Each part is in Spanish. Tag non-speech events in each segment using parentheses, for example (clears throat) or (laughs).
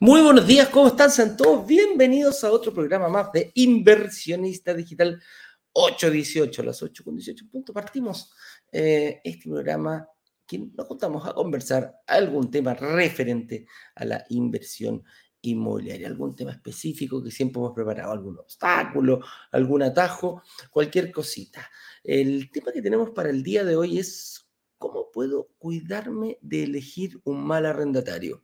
Muy buenos días, ¿cómo están? Sean todos bienvenidos a otro programa más de Inversionista Digital 818, las 8 con 18 puntos. Partimos eh, este programa que nos juntamos a conversar algún tema referente a la inversión inmobiliaria, algún tema específico que siempre hemos preparado, algún obstáculo, algún atajo, cualquier cosita. El tema que tenemos para el día de hoy es cómo puedo cuidarme de elegir un mal arrendatario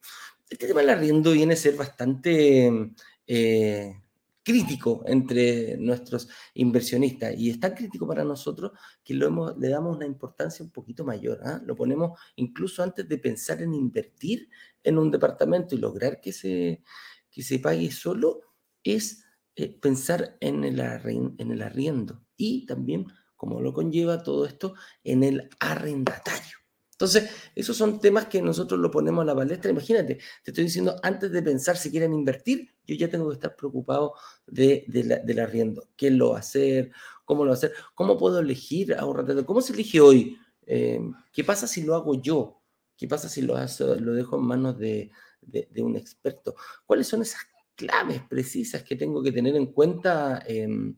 este tema del arriendo viene a ser bastante eh, crítico entre nuestros inversionistas y es tan crítico para nosotros que lo hemos, le damos una importancia un poquito mayor. ¿ah? Lo ponemos incluso antes de pensar en invertir en un departamento y lograr que se, que se pague solo, es eh, pensar en el, en el arriendo y también, como lo conlleva todo esto, en el arrendatario. Entonces, esos son temas que nosotros lo ponemos a la palestra. Imagínate, te estoy diciendo, antes de pensar si quieren invertir, yo ya tengo que estar preocupado de, del arriendo. ¿Qué lo va a hacer? ¿Cómo lo va a hacer? ¿Cómo puedo elegir a un arrendatario? ¿Cómo se elige hoy? Eh, ¿Qué pasa si lo hago yo? ¿Qué pasa si lo, dejo en manos de, de, un experto? ¿Cuáles son esas claves precisas que tengo que tener en cuenta em,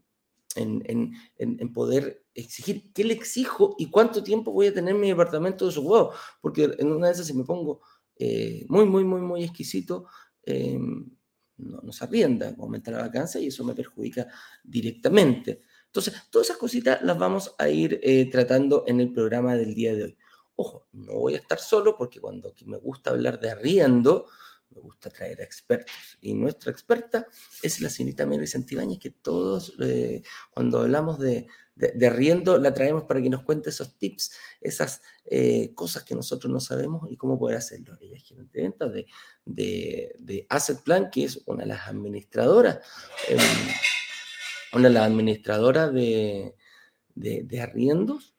en, en, en poder exigir qué le exijo y cuánto tiempo voy a tener mi departamento desocupado. Porque en una de esas, si me pongo eh, muy, muy, muy, muy exquisito, em, no, se arrienda, aumenta la vacancia y eso me perjudica directamente. Entonces, todas esas cositas las vamos a ir eh, tratando en el programa del día de hoy. Ojo, no voy a estar solo porque cuando me gusta hablar de arriendo, me gusta traer a expertos. Y nuestra experta es la señorita Mary Santibáñez, que todos, eh, cuando hablamos de, de, arriendo, la traemos para que nos cuente esos tips, esas eh, cosas que nosotros no sabemos y cómo poder hacerlo. Ella es gerente de de, de, Asset Plan, que es una de las administradoras, em, una de las administradoras de, de arriendos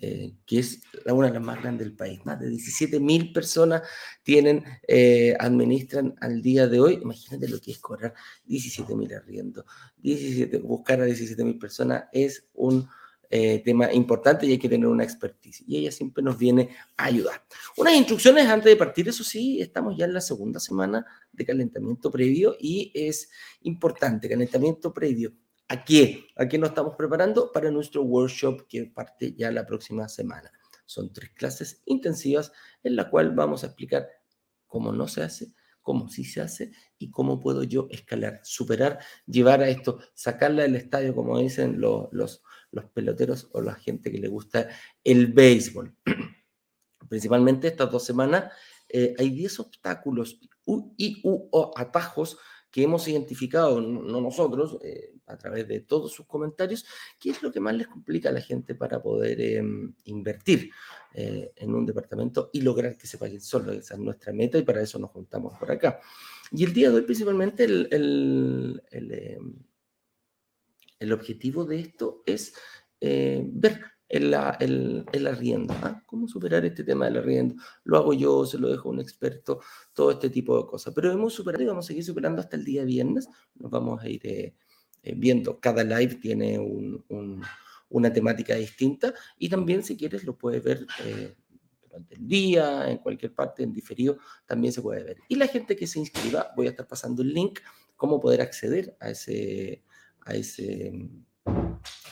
eh, que es una de las más grandes del país. Más de 17 mil personas tienen, eh, administran al día de hoy. Imagínate lo que es cobrar 17 mil arriendo. 17, buscar a 17 mil personas es un eh, tema importante y hay que tener una expertise. Y ella siempre nos viene a ayudar. Unas instrucciones antes de partir, eso sí, estamos ya en la segunda semana de calentamiento previo y es importante, calentamiento previo ¿A qué? ¿A qué nos estamos preparando? Para nuestro workshop que parte ya la próxima semana. Son tres clases intensivas en la cual vamos a explicar cómo no se hace, cómo sí se hace y cómo puedo yo escalar, superar, llevar a esto, sacarla del estadio, como dicen los, los, peloteros o la gente que le gusta el béisbol. (clears throat) Principalmente estas dos semanas eh, hay 10 obstáculos y o atajos que hemos identificado, no nosotros, eh, a través de todos sus comentarios, qué es lo que más les complica a la gente para poder em, invertir eh, en un departamento y lograr que se paguen solo. Esa es nuestra meta y para eso nos juntamos por acá. Y el día de hoy, principalmente, el, el, el, em, objetivo de esto es eh, ver el, el, el arriendo. ¿ah? ¿Cómo superar este tema del arriendo? Lo hago yo, se lo dejo a un experto, todo este tipo de cosas. Pero hemos superado y vamos a seguir superando hasta el día viernes. Nos vamos a ir eh, eh, viendo. Cada live tiene un, un, una temática distinta y también si quieres lo puedes ver eh, durante el día, en cualquier parte, en diferido, también se puede ver. Y la gente que se inscriba, voy a estar pasando el link, cómo poder acceder a ese, a ese,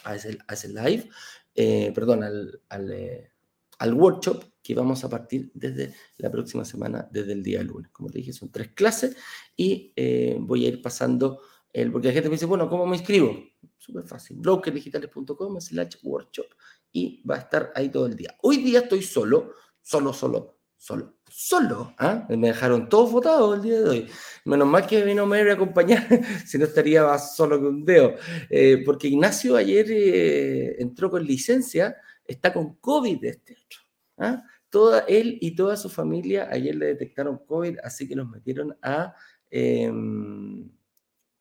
a ese, a ese live. Eh, perdón, al, eh, al, workshop que vamos a partir desde la próxima semana, desde el día lunes. Como te dije, son tres clases y eh, voy a ir pasando, el, porque la gente me dice, bueno, ¿cómo me inscribo? Súper fácil, brokerdigitales.com slash workshop y va a estar ahí todo el día. Hoy día estoy solo, solo, solo, solo, solo. ¿ah? Me dejaron todos votados el día de hoy. Menos mal que vino Mary a acompañar, (laughs) si no estaría más solo que un dedo. Eh, porque Ignacio ayer eh, entró con licencia, está con COVID este otro. ¿ah? Toda él y toda su familia ayer le detectaron COVID, así que los metieron a, em,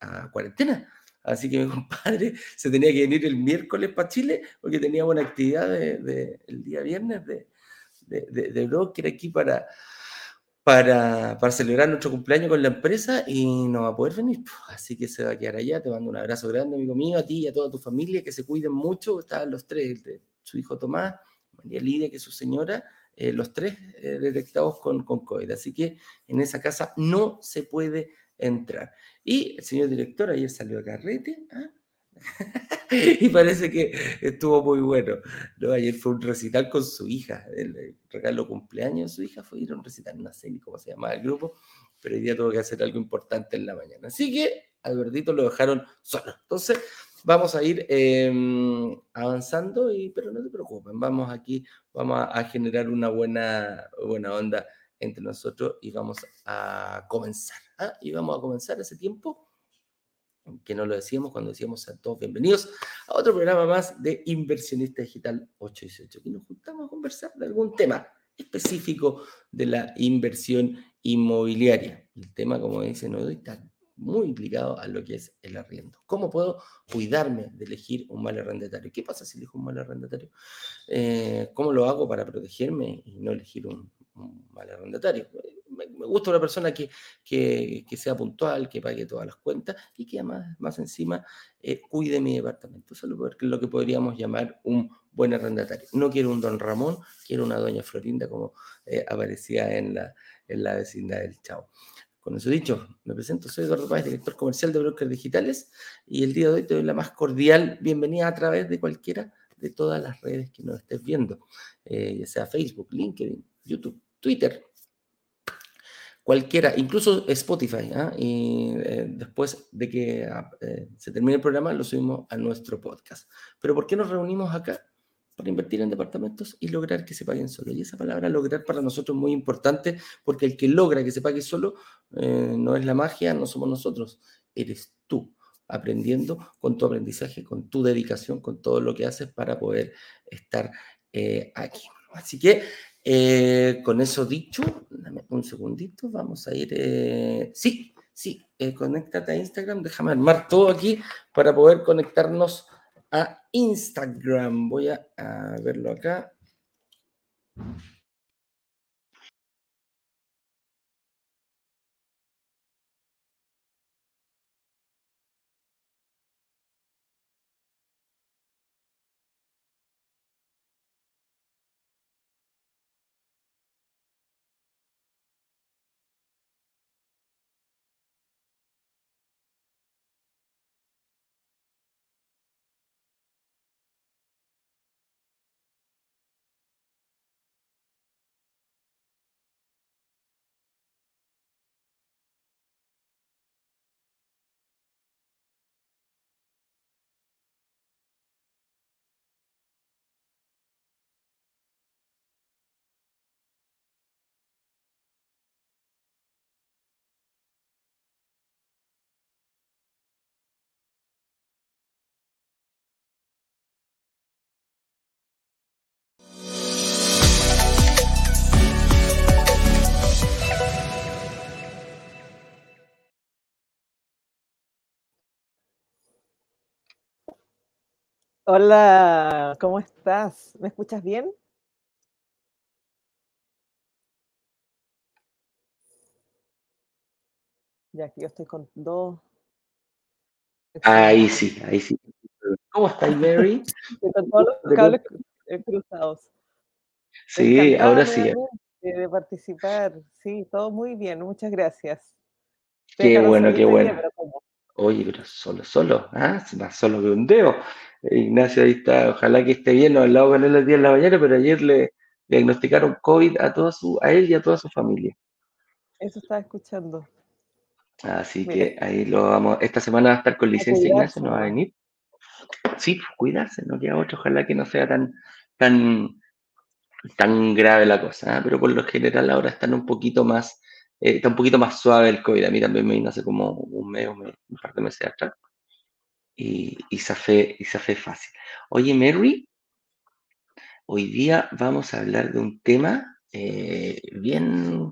a cuarentena Así que mi (laughs) compadre se tenía que venir el miércoles para Chile porque tenía buena actividad de, el día viernes de, de, de, broker aquí para, para, para, celebrar nuestro cumpleaños con la empresa y no va a poder venir. Así que se va a quedar allá. Te mando un abrazo grande, amigo mío, a ti y a toda tu familia, que se cuiden mucho. Estaban los tres, su hijo Tomás, María Lidia, que es su señora, eh, los tres eh, detectados con, con COVID. Así que en esa casa no se puede entrar. Y el señor director ayer salió a carrete, ¿ah? (laughs) y parece que estuvo muy bueno. ¿no? Ayer fue un recital con su hija, el regalo cumpleaños de su hija fue ir a un recital, no sé ni cómo se llamaba el grupo, pero hoy día tuvo que hacer algo importante en la mañana. Así que Albertito lo dejaron solo. Entonces, vamos a ir eh, avanzando, y, pero no te preocupen, vamos aquí, vamos a, a generar una buena, buena onda entre nosotros y vamos a comenzar. ¿ah? Y vamos a comenzar ese tiempo que no lo decíamos cuando decíamos a todos bienvenidos a otro programa más de Inversionista Digital 818. Aquí nos juntamos a conversar de algún tema específico de la inversión inmobiliaria. El tema, como dice Nodo, está muy implicado a lo que es el arriendo. ¿Cómo puedo cuidarme de elegir un mal arrendatario? ¿Qué pasa si elijo un mal arrendatario? Eh, ¿Cómo lo hago para protegerme y no elegir un mal arrendatario? Me, gusta una persona que, que, que, sea puntual, que pague todas las cuentas y que además, más encima, eh, cuide mi departamento. Eso es lo que podríamos llamar un buen arrendatario. No quiero un don Ramón, quiero una doña Florinda como eh, aparecía en la, en la vecindad del Chavo. Con eso dicho, me presento, soy Eduardo Páez, director comercial de Brokers Digitales, y el día de hoy te doy la más cordial bienvenida a través de cualquiera de todas las redes que nos estés viendo, eh, ya sea Facebook, LinkedIn, YouTube, Twitter, cualquiera, incluso Spotify, ¿eh? y eh, después de que eh, se termine el programa lo subimos a nuestro podcast. Pero ¿por qué nos reunimos acá? para invertir en departamentos y lograr que se paguen solo. Y esa palabra lograr para nosotros es muy importante porque el que logra que se pague solo eh, no es la magia, no somos nosotros, eres tú, aprendiendo con tu aprendizaje, con tu dedicación, con todo lo que haces para poder estar aquí. Así que eh, con eso dicho, dame un segundito, vamos a ir. Eh, sí, sí, conéctate a Instagram, déjame armar todo aquí para poder conectarnos a Instagram. Voy a verlo acá. Hola, ¿cómo estás? ¿Me escuchas bien? Ya aquí yo estoy con dos. Ahí sí, ahí sí. ¿Cómo estás, Mary? (laughs) con todos los cables cruzados. Sí, ahora sí. De participar, sí, todo muy bien, muchas gracias. Qué bueno, qué bueno. Oye, pero solo, solo, ¿ah? Más solo que un dedo. Ignacio ahí está, ojalá que esté bien, nos hablado con él el día de la mañana, pero ayer le diagnosticaron COVID a, toda su, a él y a toda su familia. Eso estaba escuchando. Así Mira. que ahí lo vamos, esta semana va a estar con licencia Ignacio, no va a venir. Sí, pues, cuidarse, no queda otro, ojalá que no sea tan, tan, tan grave la cosa, ¿eh? pero por lo general ahora están un poquito más, eh, está un poquito más suave el COVID, a mí también me vino hace como un mes, un, mes, un par de meses atrás y, y, se fue, y fue fácil. Oye, Mary, hoy día vamos a hablar de un tema eh, bien,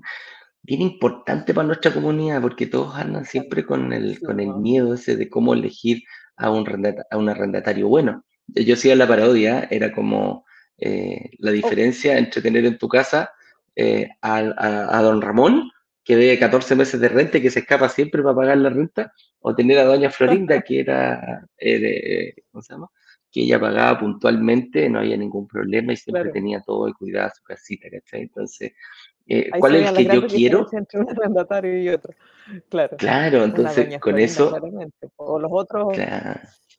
bien importante para nuestra comunidad, porque todos andan siempre con el, con el miedo ese de cómo elegir a un, a un arrendatario bueno. Yo hacía la parodia, era como eh, la oh. diferencia entre tener en tu casa eh, a, don Ramón, que debe 14 meses de renta y que se escapa siempre para pagar la renta, o tener a doña Florinda, que era, eh, ¿cómo se llama? Que ella pagaba puntualmente, no había ningún problema y siempre tenía todo y cuidaba su casita, ¿cachai? Entonces, ¿cuál es el que yo quiero? Entre (laughs) un arrendatario y otro. Claro, claro entonces con eso... O los otros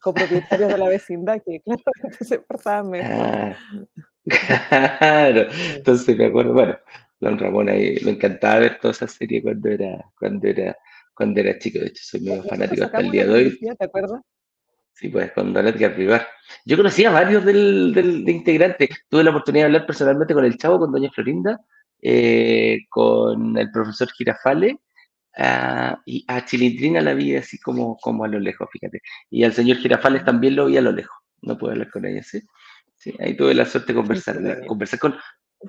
copropietarios de la (laughs) vecindad que claramente (laughs) se portaban mejor. Ah, claro, entonces me acuerdo, bueno, don Ramón ahí me encantaba ver toda esa serie cuando era, cuando era, cuando era chico, de hecho soy medio fanático hasta el día de hoy. ¿Te acuerdas? Sí, pues con Don Edgar Vivar. Yo conocía a varios del, del, de integrantes. Tuve la oportunidad de hablar personalmente con el Chavo, con Doña Florinda, eh, con el profesor Girafale Ah, y a Chilindrina la vi así como, como a lo lejos, fíjate. Y al señor Girafales también lo vi a lo lejos. No puedo hablar con ella, ¿sí? sí ahí tuve la suerte de conversar. conversar, con,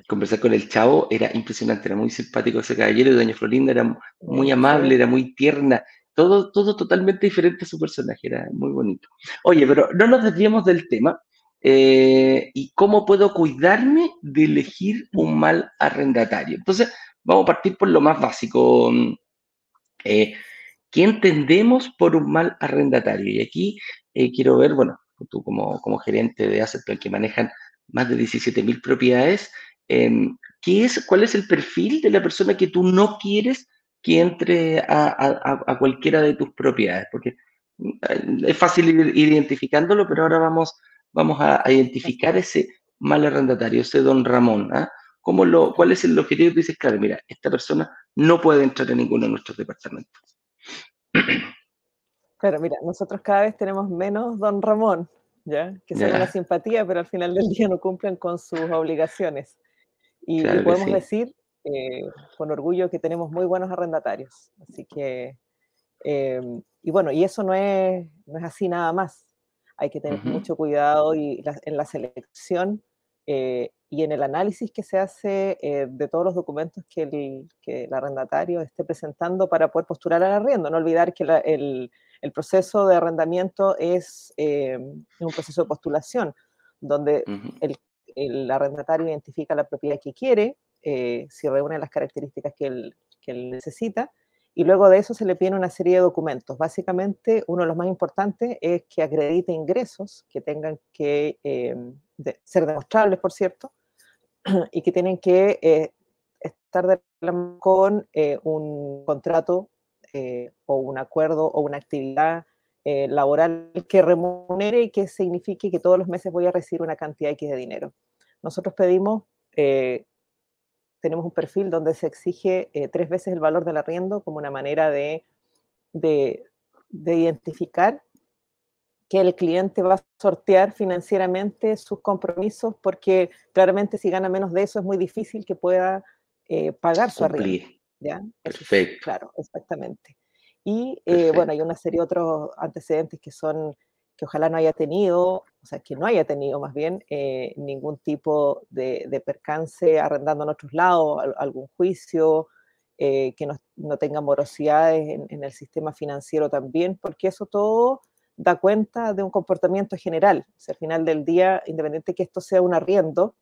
conversar con el chavo era impresionante, era muy simpático ese caballero. Y doña Florinda era muy amable, era muy tierna. Todo, todo totalmente diferente a su personaje, era muy bonito. Oye, pero no nos desviemos del tema. Eh, ¿Y cómo puedo cuidarme de elegir un mal arrendatario? Entonces, vamos a partir por lo más básico, eh, ¿Qué entendemos por un mal arrendatario? Y aquí eh, quiero ver, bueno, tú como, como gerente de Asset que manejan más de 17.000 propiedades, ¿qué es, ¿cuál es el perfil de la persona que tú no quieres que entre a, cualquiera de tus propiedades? Porque eh, es fácil ir, identificándolo, pero ahora vamos, vamos a, identificar ese mal arrendatario, ese don Ramón. ¿ah? ¿Cómo lo, ¿Cuál es el objetivo? Tú dices, claro, mira, esta persona no puede entrar en ninguno de nuestros departamentos. Claro, mira, nosotros cada vez tenemos menos don Ramón, ¿ya? Que son una simpatía, pero al final del día no cumplen con sus obligaciones. Y, podemos decir eh, con orgullo que tenemos muy buenos arrendatarios. Así que, em, y bueno, y eso no es, no es así nada más. Hay que tener mucho cuidado y en la selección eh, y en el análisis que se hace eh, de todos los documentos que el, arrendatario esté presentando para poder postular al arriendo. No olvidar que el, proceso de arrendamiento es eh, un proceso de postulación, donde el, arrendatario identifica la propiedad que quiere, si reúne las características que él, necesita, y luego de eso se le pide una serie de documentos. Básicamente, uno de los más importantes es que acredite ingresos que tengan que ser demostrables, por cierto, (clears throat) y que tienen que eh, estar de con eh, un contrato eh, o un acuerdo o una actividad laboral que remunere y que signifique que todos los meses voy a recibir una cantidad X de dinero. Nosotros pedimos, tenemos un perfil donde se exige tres veces el valor del arriendo como una manera de, de, de identificar que el cliente va a sortear financieramente sus compromisos porque claramente si gana menos de eso es muy difícil que pueda eh, pagar su arriendo. ¿ya? Perfecto. claro, exactamente. Y eh, bueno, hay una serie de otros antecedentes que son que ojalá no haya tenido, o sea, que no haya tenido más bien eh, ningún tipo de, percance arrendando en otros lados, algún juicio, que no, no, tenga morosidades en, en, el sistema financiero también, porque eso todo da cuenta de un comportamiento general. al final del día, independiente que esto sea un arriendo,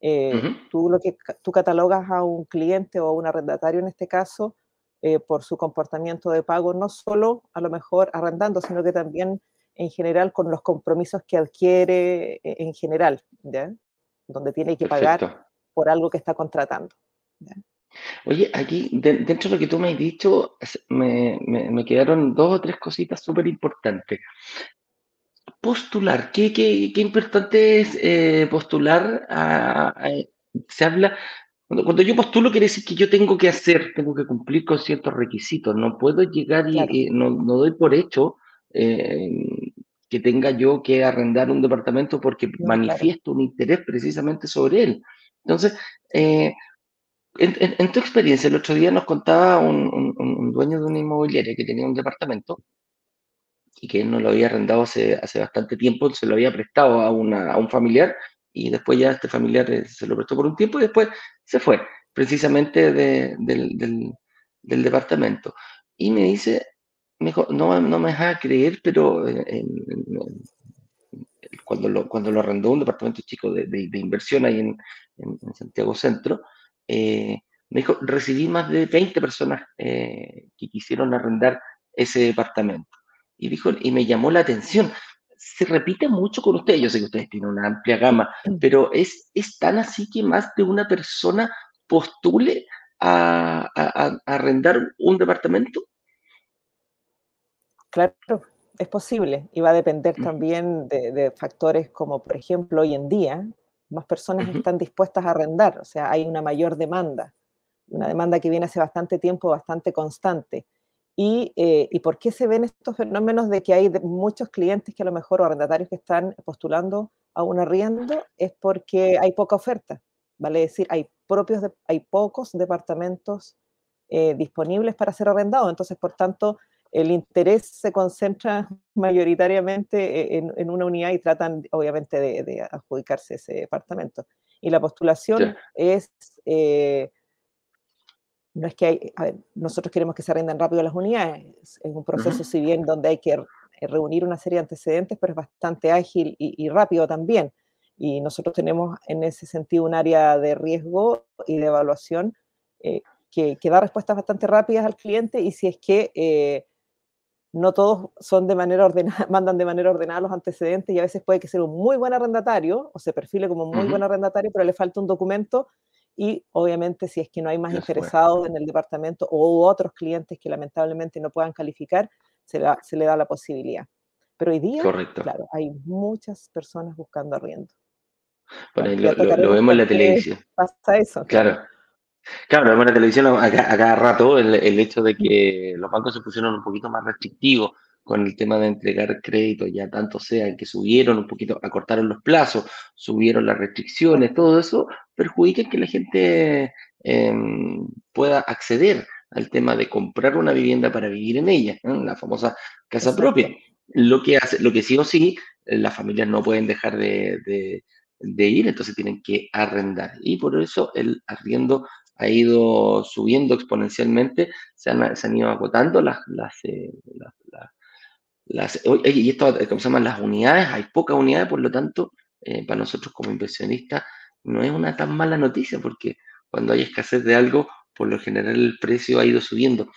eh, tú lo que tú catalogas a un cliente o a un arrendatario en este caso eh, por su comportamiento de pago, no solo a lo mejor arrendando, sino que también en general con los compromisos que adquiere eh, en general, donde tiene que pagar por algo que está contratando. Oye, aquí dentro de lo que tú me has dicho, me, quedaron dos o tres cositas súper importantes. Postular, ¿qué, qué, importante es eh, postular? se habla, cuando, yo postulo quiere decir que yo tengo que hacer, tengo que cumplir con ciertos requisitos, no puedo llegar y no, doy por hecho eh, que tenga yo que arrendar un departamento porque manifiesto un interés precisamente sobre él. Entonces, eh, en, tu experiencia, el otro día nos contaba un, dueño de una inmobiliaria que tenía un departamento y que él no lo había arrendado hace, hace bastante tiempo, se lo había prestado a, un familiar y después ya este familiar eh, se lo prestó por un tiempo y después se fue, precisamente del, departamento. Y me dice, me dijo, no, no me deja creer, pero cuando, lo, cuando lo arrendó un departamento chico de, de, inversión ahí en, en Santiago Centro, eh, me dijo, recibí más de 20 personas eh, que quisieron arrendar ese departamento. Y dijo, y me llamó la atención. Se repite mucho con ustedes, yo sé que ustedes tienen una amplia gama, pero es, es tan así que más de una persona postule a, arrendar un departamento. Claro, es posible. Y va a depender también de, factores como, por ejemplo, hoy en día, más personas están dispuestas a arrendar, o sea, hay una mayor demanda una demanda que viene hace bastante tiempo, bastante constante. Y, eh, ¿Y, por qué se ven estos fenómenos de que hay muchos clientes que a lo mejor o arrendatarios que están postulando a un arriendo? Es porque hay poca oferta, vale decir, hay, propios hay pocos departamentos eh, disponibles para ser arrendados. Entonces, por tanto, el interés se concentra (laughs) mayoritariamente en, en una unidad y tratan, obviamente, de, adjudicarse ese departamento. Y la postulación es... Eh, no es que hay, nosotros queremos que se arrendan rápido las unidades, es un proceso, si bien donde hay que reunir una serie de antecedentes, pero es bastante ágil y, rápido también. Y nosotros tenemos en ese sentido un área de riesgo y de evaluación eh, que, da respuestas bastante rápidas al cliente y si es que eh, no todos son de manera ordenada, (laughs) mandan de manera ordenada los antecedentes y a veces puede que sea un muy buen arrendatario o se perfile como un muy buen arrendatario, pero le falta un documento y obviamente si es que no hay más interesados en el departamento o otros clientes que lamentablemente no puedan calificar, se, se le da la posibilidad. Pero hoy día, claro, hay muchas personas buscando arriendo. Bueno, lo, vemos en la televisión. Pasa eso. Claro. Claro, lo vemos en la televisión a, cada rato el, el, hecho de que los bancos se pusieron un poquito más restrictivos con el tema de entregar crédito, ya tanto sea que subieron un poquito, acortaron los plazos, subieron las restricciones, todo eso perjudica que la gente em, pueda acceder al tema de comprar una vivienda para vivir en ella, la famosa casa propia. Lo que, hace, lo que sí o sí, las familias no pueden dejar de, ir, entonces tienen que arrendar. Y por eso el arriendo ha ido subiendo exponencialmente, se han, ido agotando las, las, eh, las, y esto, ¿cómo se llaman? Las unidades, hay pocas unidades, por lo tanto, eh, para nosotros como inversionistas no es una tan mala noticia, porque cuando hay escasez de algo, por lo general el precio ha ido subiendo.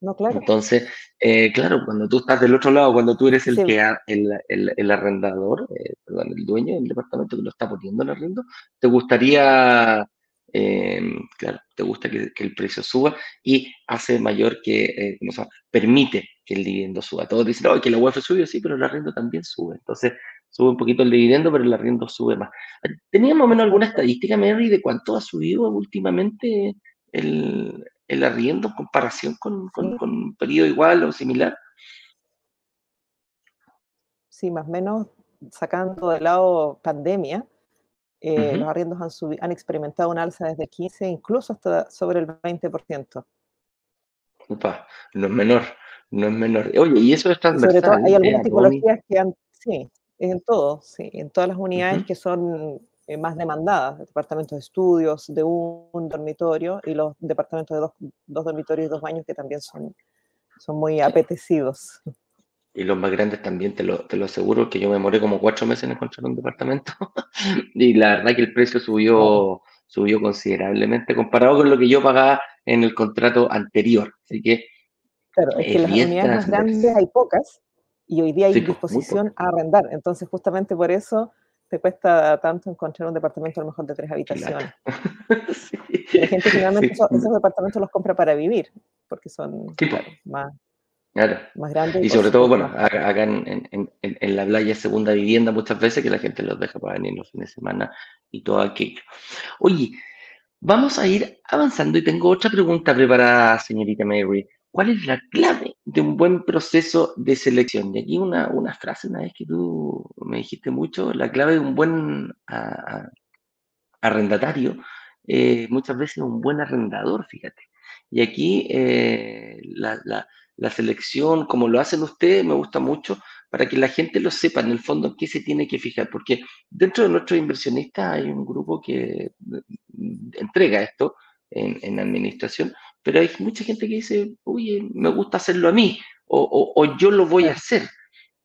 No, claro. Entonces, eh, claro, cuando tú estás del otro lado, cuando tú eres el que el, el, el, arrendador, eh, perdón, el dueño del departamento que lo está poniendo en arriendo, te gustaría claro, te gusta que, el precio suba y hace mayor que, eh, permite que el dividendo suba. Todos dicen, oh, que la UEF sube, sí, pero el arriendo también sube. Entonces, sube un poquito el dividendo, pero el arriendo sube más. ¿Teníamos más o menos alguna estadística, Mary, de cuánto ha subido últimamente el, el arriendo en comparación con, con, con un periodo igual o similar? Sí, más o menos sacando de lado pandemia, eh, los arriendos han, han experimentado un alza desde 15, incluso hasta sobre el 20%. Upa, no es menor, no es menor. Oye, y eso es transversal. Sobre todo hay algunas tipologías que han, sí, en todo, sí, en todas las unidades que son eh, más demandadas, departamentos de estudios, de un, dormitorio y los departamentos de dos, dos, dormitorios y dos baños que también son, son muy apetecidos y los más grandes también, te lo, te lo aseguro, que yo me demoré como cuatro meses en encontrar un departamento (laughs) y la verdad que el precio subió, subió considerablemente comparado con lo que yo pagaba en el contrato anterior. Así que... Claro, es que las unidades más grandes hay pocas y hoy día hay pues, disposición a arrendar. Entonces, justamente por eso te cuesta tanto encontrar un departamento a lo mejor de tres habitaciones. (laughs) La gente generalmente esos, departamentos los compra para vivir, porque son pues. más, Claro. Más grande. Y, sobre todo, bueno, acá en, en, en, la playa segunda vivienda muchas veces que la gente los deja para venir los fines de semana y todo aquello. Oye, vamos a ir avanzando y tengo otra pregunta preparada, señorita Mary. ¿Cuál es la clave de un buen proceso de selección? Y aquí una, una frase, una vez que tú me dijiste mucho, la clave de un buen arrendatario, eh, muchas veces un buen arrendador, fíjate. Y aquí eh, la, la, la selección, como lo hacen ustedes, me gusta mucho para que la gente lo sepa en el fondo en qué se tiene que fijar, porque dentro de nuestros inversionistas hay un grupo que mm, entrega esto en, administración, pero hay mucha gente que dice, oye, me gusta hacerlo a mí, o, yo lo voy a hacer.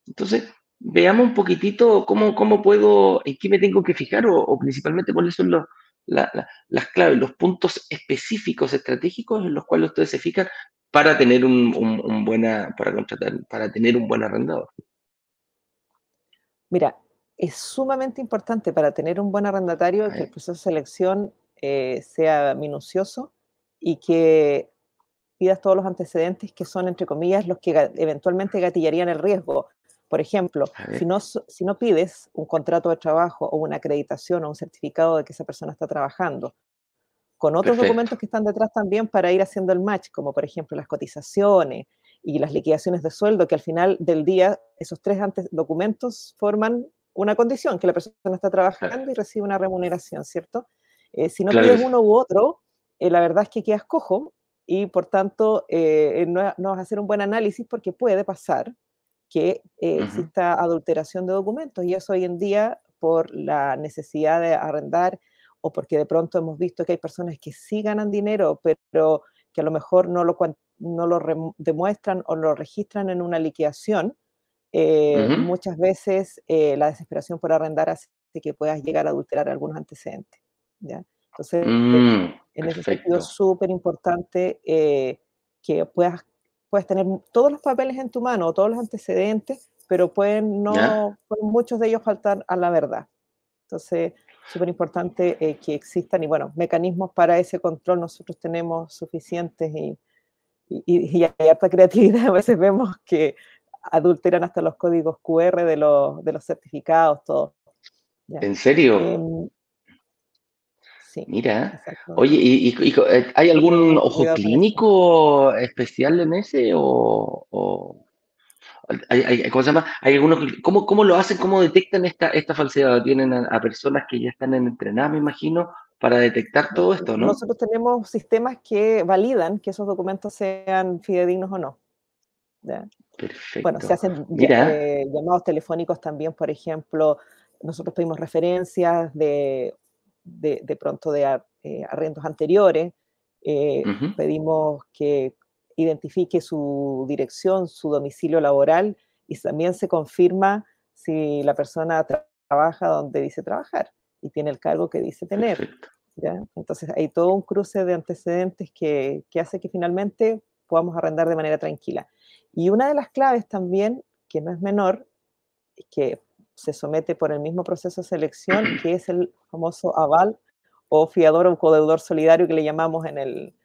Entonces, veamos un poquitito cómo, cómo puedo, en qué me tengo que fijar o, principalmente cuáles son los, las claves, los puntos específicos estratégicos en los cuales ustedes se fijan para tener un, buena, para contratar, para tener un buen arrendador. Mira, es sumamente importante para tener un buen arrendatario que el proceso de selección eh, sea minucioso y que pidas todos los antecedentes que son, entre comillas, los que eventualmente gatillarían el riesgo. Por ejemplo, si no, si no pides un contrato de trabajo o una acreditación o un certificado de que esa persona está trabajando, con otros documentos que están detrás también para ir haciendo el match, como por ejemplo las cotizaciones y las liquidaciones de sueldo, que al final del día esos tres documentos forman una condición, que la persona está trabajando y recibe una remuneración, ¿cierto? Eh, si no pides uno u otro, eh, la verdad es que quedas cojo y por tanto eh, no, vas a hacer un buen análisis porque puede pasar que exista adulteración de documentos y eso hoy en día por la necesidad de arrendar o porque de pronto hemos visto que hay personas que sí ganan dinero, pero que a lo mejor no lo, no lo demuestran o lo registran en una liquidación, muchas veces la desesperación por arrendar hace que puedas llegar a adulterar algunos antecedentes. ¿ya? Entonces, mm, en ese sentido es súper importante eh, que puedas, puedas tener todos los papeles en tu mano, todos los antecedentes, pero pueden no, muchos de ellos faltar a la verdad. Entonces, súper importante eh, que existan y bueno, mecanismos para ese control nosotros tenemos suficientes y, y, hay harta creatividad. (laughs) A veces vemos que adulteran hasta los códigos QR de los, de los certificados, todo. ¿En serio? Em, Mira, oye, ¿y, eh, hay algún ojo clínico especial en ese o, hay, ¿cómo se llama? ¿Hay algunos, ¿cómo, ¿Cómo lo hacen? ¿Cómo detectan esta, esta falsedad? ¿Tienen a, personas que ya están entrenadas, me imagino, para detectar todo esto, no? Nosotros tenemos sistemas que validan que esos documentos sean fidedignos o no. Perfecto. Bueno, se hacen eh, llamados telefónicos también, por ejemplo, nosotros pedimos referencias de de, pronto de eh, arrendos anteriores. Eh, pedimos que identifique su dirección, su domicilio laboral y también se confirma si la persona trabaja donde dice trabajar y tiene el cargo que dice tener. Entonces hay todo un cruce de antecedentes que, que hace que finalmente podamos arrendar de manera tranquila. Y una de las claves también, que no es menor, que se somete por el mismo proceso de selección, que es el famoso aval o fiador o codeudor solidario que le llamamos en el,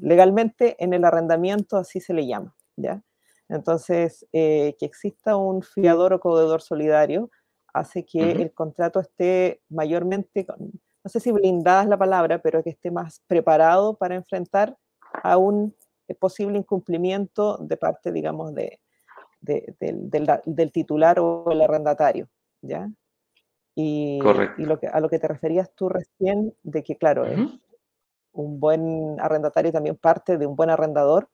legalmente en el arrendamiento, así se le llama. ¿ya? Entonces, eh, que exista un fiador o codeudor solidario hace que el contrato esté mayormente, no sé si blindada es la palabra, pero que esté más preparado para enfrentar a un eh, posible incumplimiento de parte, digamos, de, del, titular o el arrendatario, ¿ya? Y, y, lo que, a lo que te referías tú recién, de que, claro, un buen arrendatario también parte de un buen arrendador,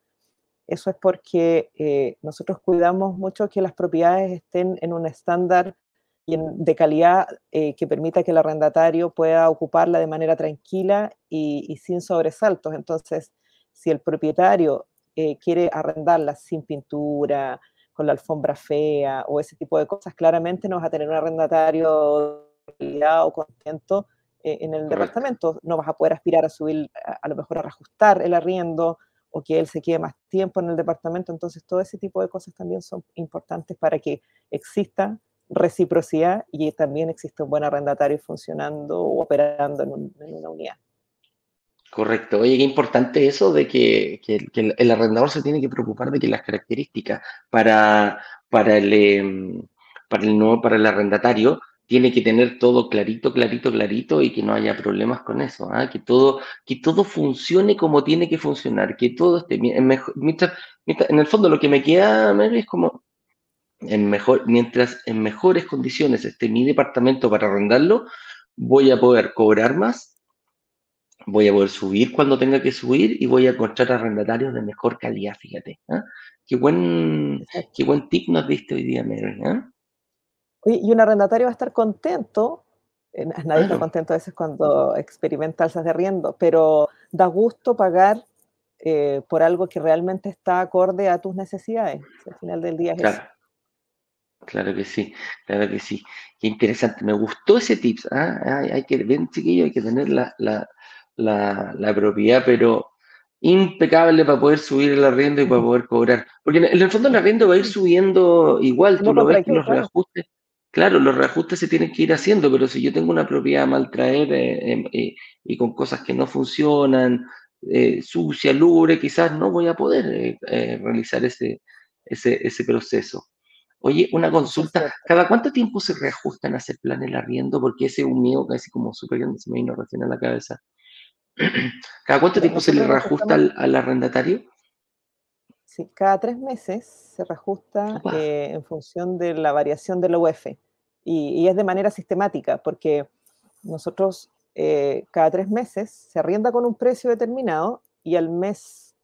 eso es porque eh, nosotros cuidamos mucho que las propiedades estén en un estándar de calidad eh, que permita que el arrendatario pueda ocuparla de manera tranquila y, sin sobresaltos. Entonces, si el propietario eh, quiere arrendarla sin pintura, con la alfombra fea o ese tipo de cosas, claramente no vas a tener un arrendatario o contento eh, en el departamento. No vas a poder aspirar a subir, a, lo mejor a reajustar el arriendo o que él se quede más tiempo en el departamento. Entonces, todo ese tipo de cosas también son importantes para que exista reciprocidad y también exista un buen arrendatario funcionando o operando en una unidad. Correcto. Oye, qué importante eso de que, el, arrendador se tiene que preocupar de que las características para, para, el, em, para, el nuevo, para el arrendatario tiene que tener todo clarito, clarito, clarito y que no haya problemas con eso, ¿ah? que, todo, que todo funcione como tiene que funcionar, que todo esté bien. En, el fondo lo que me queda, es como, en mejor, mientras en mejores condiciones esté mi departamento para arrendarlo, voy a poder cobrar más voy a poder subir cuando tenga que subir y voy a encontrar arrendatarios de mejor calidad, fíjate. ¿ah? Qué, buen, qué buen tip nos diste hoy día, Mary. ¿ah? y un arrendatario va a estar contento, eh, nadie está contento a veces cuando experimenta alzas de arriendo, pero da gusto pagar eh, por algo que realmente está acorde a tus necesidades. Al final del día es claro. Claro que sí, claro que sí. Qué interesante. Me gustó ese tips. ¿ah? Hay, que, ven chiquillo, hay que tener la, la, la, la, propiedad, pero impecable para poder subir el arriendo y para poder cobrar. Porque en el fondo el arriendo va a ir subiendo igual, tú lo ves que los reajustes, claro, los reajustes se tienen que ir haciendo, pero si yo tengo una propiedad mal traer eh, em, eh, y con cosas que no funcionan, eh, sucia, lúgubre, quizás no voy a poder realizar ese, ese, ese proceso. Oye, una consulta, ¿cada cuánto tiempo se reajustan a hacer plan el arriendo? Porque ese es un miedo casi como grande, se me vino recién a la cabeza. (clears throat) ¿Cada cuánto tiempo se le reajusta al, arrendatario? Sí, cada tres meses se reajusta eh, en función de la variación del OF y, es de manera sistemática porque nosotros eh, cada tres meses se arrienda con un precio determinado y al mes,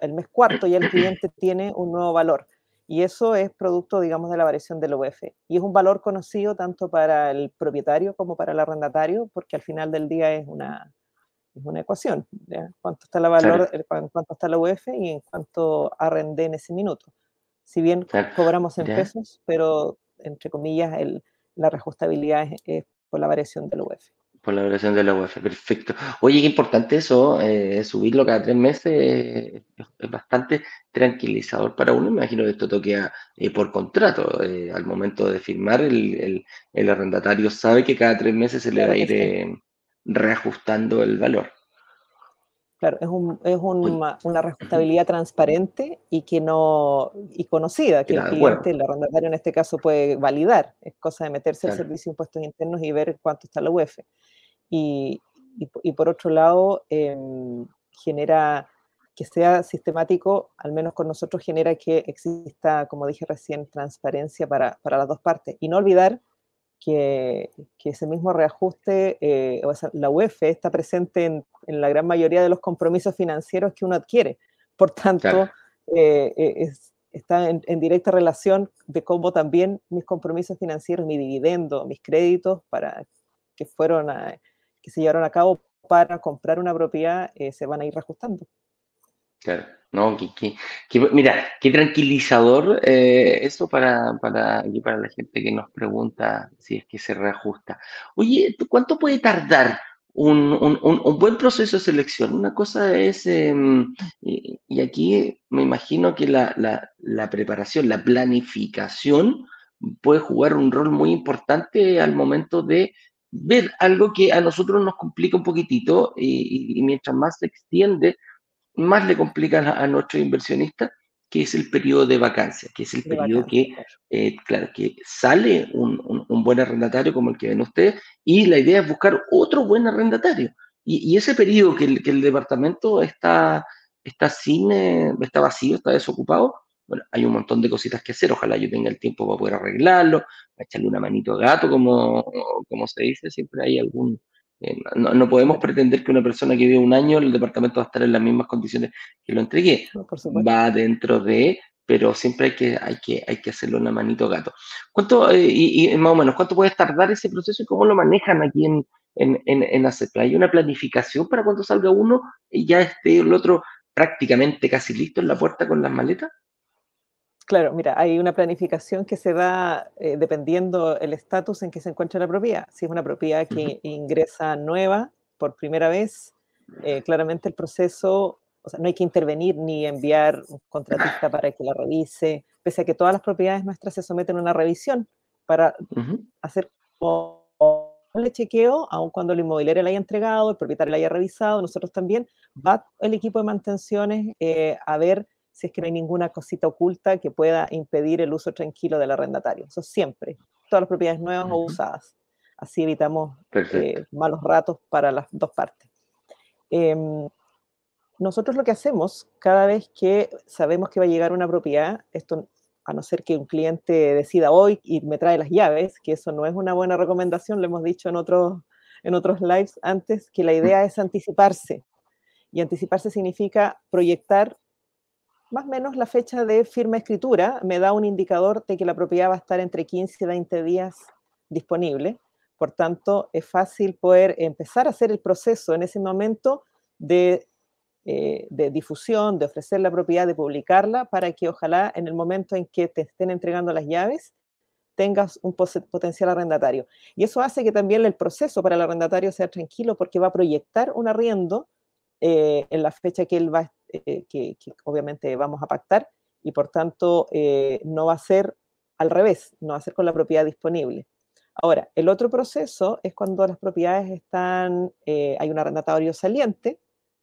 el mes cuarto ya el (clears throat) cliente tiene un nuevo valor. Y eso es producto, digamos, de la variación del OF. Y es un valor conocido tanto para el propietario como para el arrendatario, porque al final del día es una, es una ecuación. ¿Cuánto está la valor, cuánto está la UF y en cuánto arrendé en ese minuto? Si bien cobramos en pesos, pero entre comillas, el, la reajustabilidad es, por la variación del UF. Por la variación de la UF, perfecto. Oye, qué importante eso, eh, subirlo cada tres meses es bastante tranquilizador para uno. Imagino que esto toque eh, por contrato. Eh, al momento de firmar, el, el, arrendatario sabe que cada tres meses se le va a ir reajustando el valor. Claro, es, un, es una reajustabilidad transparente y que no y conocida, que el cliente, el arrendatario en este caso, puede validar. Es cosa de meterse al servicio de impuestos internos y ver cuánto está la UEF. Y, y, por otro lado, em, genera que sea sistemático, al menos con nosotros, genera que exista, como dije recién, transparencia para, para las dos partes. Y no olvidar que, ese mismo reajuste, eh, o sea, la UEF está presente en, la gran mayoría de los compromisos financieros que uno adquiere. Por tanto, eh, eh, está en, directa relación de cómo también mis compromisos financieros, mi dividendo, mis créditos para que fueron que se llevaron a cabo para comprar una propiedad se van a ir reajustando. Claro, no, que, mira, qué tranquilizador eh, eso para, para, para la gente que nos pregunta si es que se reajusta. Oye, ¿cuánto puede tardar un, un, buen proceso de selección? Una cosa es, em, y, aquí me imagino que la, la, preparación, la planificación puede jugar un rol muy importante al momento de ver algo que a nosotros nos complica un poquitito y mientras más se extiende, más le complica a, nuestros inversionistas, que es el periodo de vacancia, que es el periodo que, eh, claro, que sale un, buen arrendatario como el que ven ustedes, y la idea es buscar otro buen arrendatario. Y, ese periodo que el, que el, departamento está, está, sin, eh, está vacío, está desocupado, bueno, hay un montón de cositas que hacer, ojalá yo tenga el tiempo para poder arreglarlo, para echarle una manito a gato, como, como se dice, siempre hay algún, eh, no, podemos pretender que una persona que vive un año, el departamento va a estar en las mismas condiciones que lo entregué. va dentro de, pero siempre hay que, hay que, hay que hacerlo una manito gato. ¿Cuánto, eh, y, más o menos, cuánto puede tardar ese proceso y cómo lo manejan aquí en, en, en, ¿Hay una planificación para cuando salga uno y ya esté el otro prácticamente casi listo en la puerta con las maletas? Claro, mira, hay una planificación que se da eh, dependiendo el estatus en que se encuentra la propiedad. Si es una propiedad que ingresa nueva por primera vez, eh, claramente el proceso, o sea, no hay que intervenir ni enviar un contratista para que la revise, pese a que todas las propiedades nuestras se someten a una revisión para hacer el chequeo, aun cuando el inmobiliario la haya entregado, el propietario la haya revisado, nosotros también, va el equipo de mantenciones eh, a ver si es que no hay ninguna cosita oculta que pueda impedir el uso tranquilo del arrendatario. Eso siempre, todas las propiedades nuevas o usadas. Así evitamos eh, malos ratos para las dos partes. Em, nosotros lo que hacemos cada vez que sabemos que va a llegar una propiedad, esto a no ser que un cliente decida hoy y me trae las llaves, que eso no es una buena recomendación, lo hemos dicho en otros, en otros lives antes, que la idea es anticiparse. Y anticiparse significa proyectar más o menos la fecha de firma escritura me da un indicador de que la propiedad va a estar entre 15 y 20 días disponible. Por tanto, es fácil poder empezar a hacer el proceso en ese momento de eh, de difusión, de ofrecer la propiedad, de publicarla, para que ojalá en el momento en que te estén entregando las llaves, tengas un potencial arrendatario. Y eso hace que también el proceso para el arrendatario sea tranquilo porque va a proyectar un arriendo eh, en la fecha que él va, eh, que, obviamente vamos a pactar y por tanto no va a ser al revés, no va a ser con la propiedad disponible. Ahora, el otro proceso es cuando las propiedades están, hay un arrendatario saliente,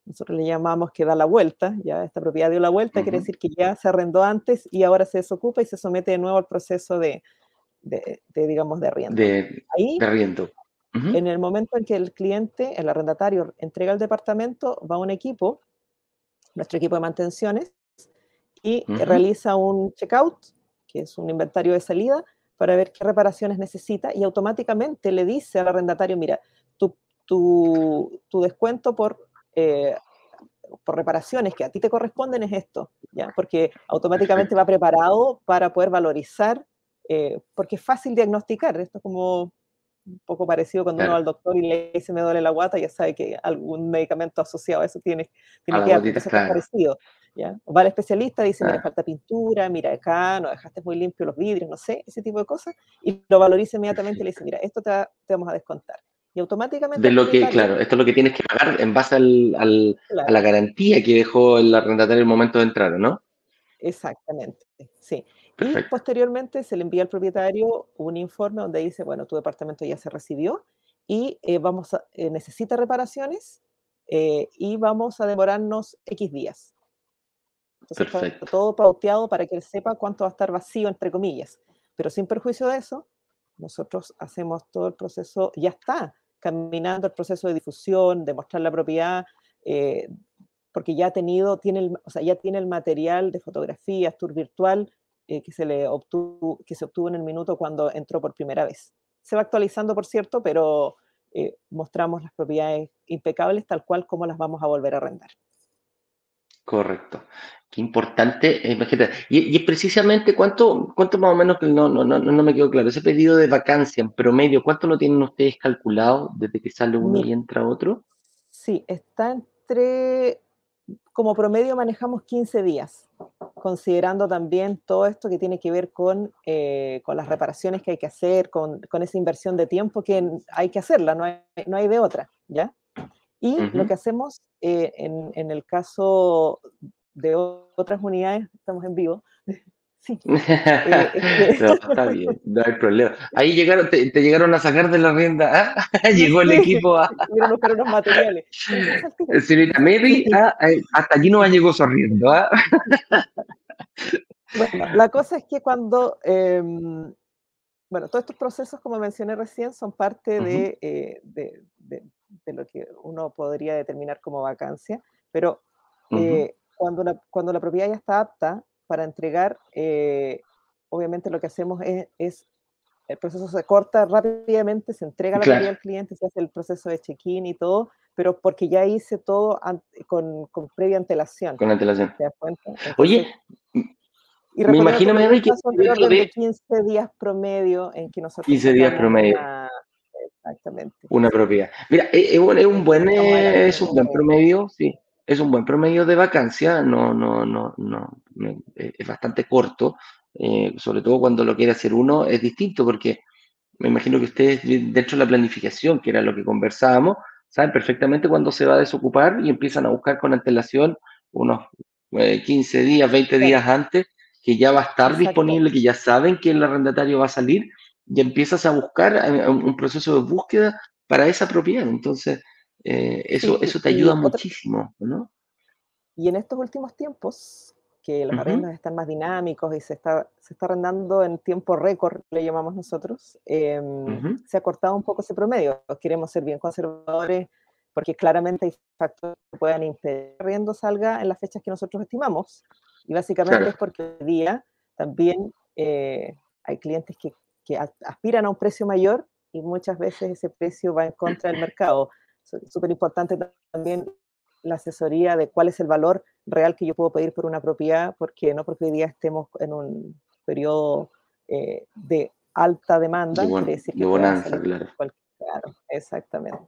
nosotros le llamamos que da la vuelta, ya esta propiedad dio la vuelta, quiere decir que ya se arrendó antes y ahora se desocupa y se somete de nuevo al proceso de, de, digamos, de arriendo. De, Ahí, arriendo. En el momento en que el cliente, el arrendatario, entrega el departamento, va un equipo, nuestro equipo de mantenciones, y realiza un checkout, que es un inventario de salida, para ver qué reparaciones necesita y automáticamente le dice al arrendatario, mira, tu, tu, tu descuento por eh, por reparaciones que a ti te corresponden es esto, ¿ya? porque automáticamente va preparado para poder valorizar, eh, porque es fácil diagnosticar, esto es como un poco parecido cuando uno va al doctor y le dice me duele la guata, ya sabe que algún medicamento asociado a eso tiene, tiene que haber parecido. ¿ya? O va al especialista, dice, mira, falta pintura, mira acá, no dejaste muy limpio los vidrios, no sé, ese tipo de cosas, y lo valoriza inmediatamente y le dice, mira, esto te, te vamos a descontar y automáticamente... De lo que, claro, esto es lo que tienes que pagar en base al, a la garantía que dejó el arrendatario en el momento de entrar, ¿no? Exactamente, sí. Y posteriormente se le envía al propietario un informe donde dice, bueno, tu departamento ya se recibió y eh, vamos a, eh, necesita reparaciones eh, y vamos a demorarnos X días. Entonces, Perfecto. todo pauteado para que él sepa cuánto va a estar vacío, entre comillas. Pero sin perjuicio de eso, nosotros hacemos todo el proceso, ya está, caminando el proceso de difusión, de mostrar la propiedad, eh, porque ya ha tenido, tiene el, o sea, ya tiene el material de fotografías, tour virtual, eh, que, se le obtuvo, que se obtuvo en el minuto cuando entró por primera vez. Se va actualizando, por cierto, pero eh, mostramos las propiedades impecables tal cual como las vamos a volver a arrendar. Correcto. Qué importante, imagínate. Y, y, precisamente cuánto, cuánto más o menos, no, no, no, no me quedó claro, ese pedido de vacancia en promedio, ¿cuánto lo tienen ustedes calculado desde que sale uno y entra otro? Sí, está entre, como promedio manejamos 15 días, considerando también todo esto que tiene que ver con, eh, con las reparaciones que hay que hacer, con, con, esa inversión de tiempo que hay que hacerla, no hay, no hay de otra, ¿ya? Y lo que hacemos eh, en, en, el caso de otras unidades, estamos en vivo. Sí. (laughs) Eh, este está bien, no hay problema. Ahí llegaron, te, llegaron a sacar de la rienda, ¿ah? (laughs) llegó el equipo (laughs) a... buscar unos materiales. Señorita Mary, ¿ah? Eh, hasta allí no llegó sonriendo. ¿ah? Bueno, la cosa es que cuando, em, bueno, todos estos procesos, como mencioné recién, son parte de, de, de lo que uno podría determinar como vacancia, pero eh, cuando, la, cuando la propiedad ya está apta para entregar, eh, obviamente lo que hacemos es, el proceso se corta rápidamente, se entrega la propiedad al cliente, se hace el proceso de check-in y todo, pero porque ya hice todo con, con, previa antelación. Con antelación. ¿Te das cuenta? Oye, y me imagino, que... De 15 días promedio en que nosotros... 15 días promedio. Exactamente. Una propiedad. Mira, eh, es, un buen, es un buen promedio, sí. Es un buen promedio de vacancia, no, no, no, no, eh, es bastante corto, sobre todo cuando lo quiere hacer uno, es distinto porque me imagino que ustedes dentro de la planificación, que era lo que conversábamos, saben perfectamente cuándo se va a desocupar y empiezan a buscar con antelación unos 15 días, 20 días antes, que ya va a estar disponible, que ya saben que el arrendatario va a salir y empiezas a buscar un proceso de búsqueda para esa propiedad. Entonces, eh, eso, eso te ayuda muchísimo, ¿no? Y en estos últimos tiempos, que los arrendos están más dinámicos y se está, se está arrendando en tiempo récord, le llamamos nosotros, em, se ha cortado un poco ese promedio. Queremos ser bien conservadores porque claramente hay factores que puedan impedir que el arriendo salga en las fechas que nosotros estimamos. Y básicamente es porque hoy día también eh, hay clientes que que aspiran a un precio mayor y muchas veces ese precio va en contra del mercado. Súper importante también la asesoría de cuál es el valor real que yo puedo pedir por una propiedad, porque no porque hoy día estemos en un periodo eh, de alta demanda, de, decir que bonanza, claro. claro. exactamente.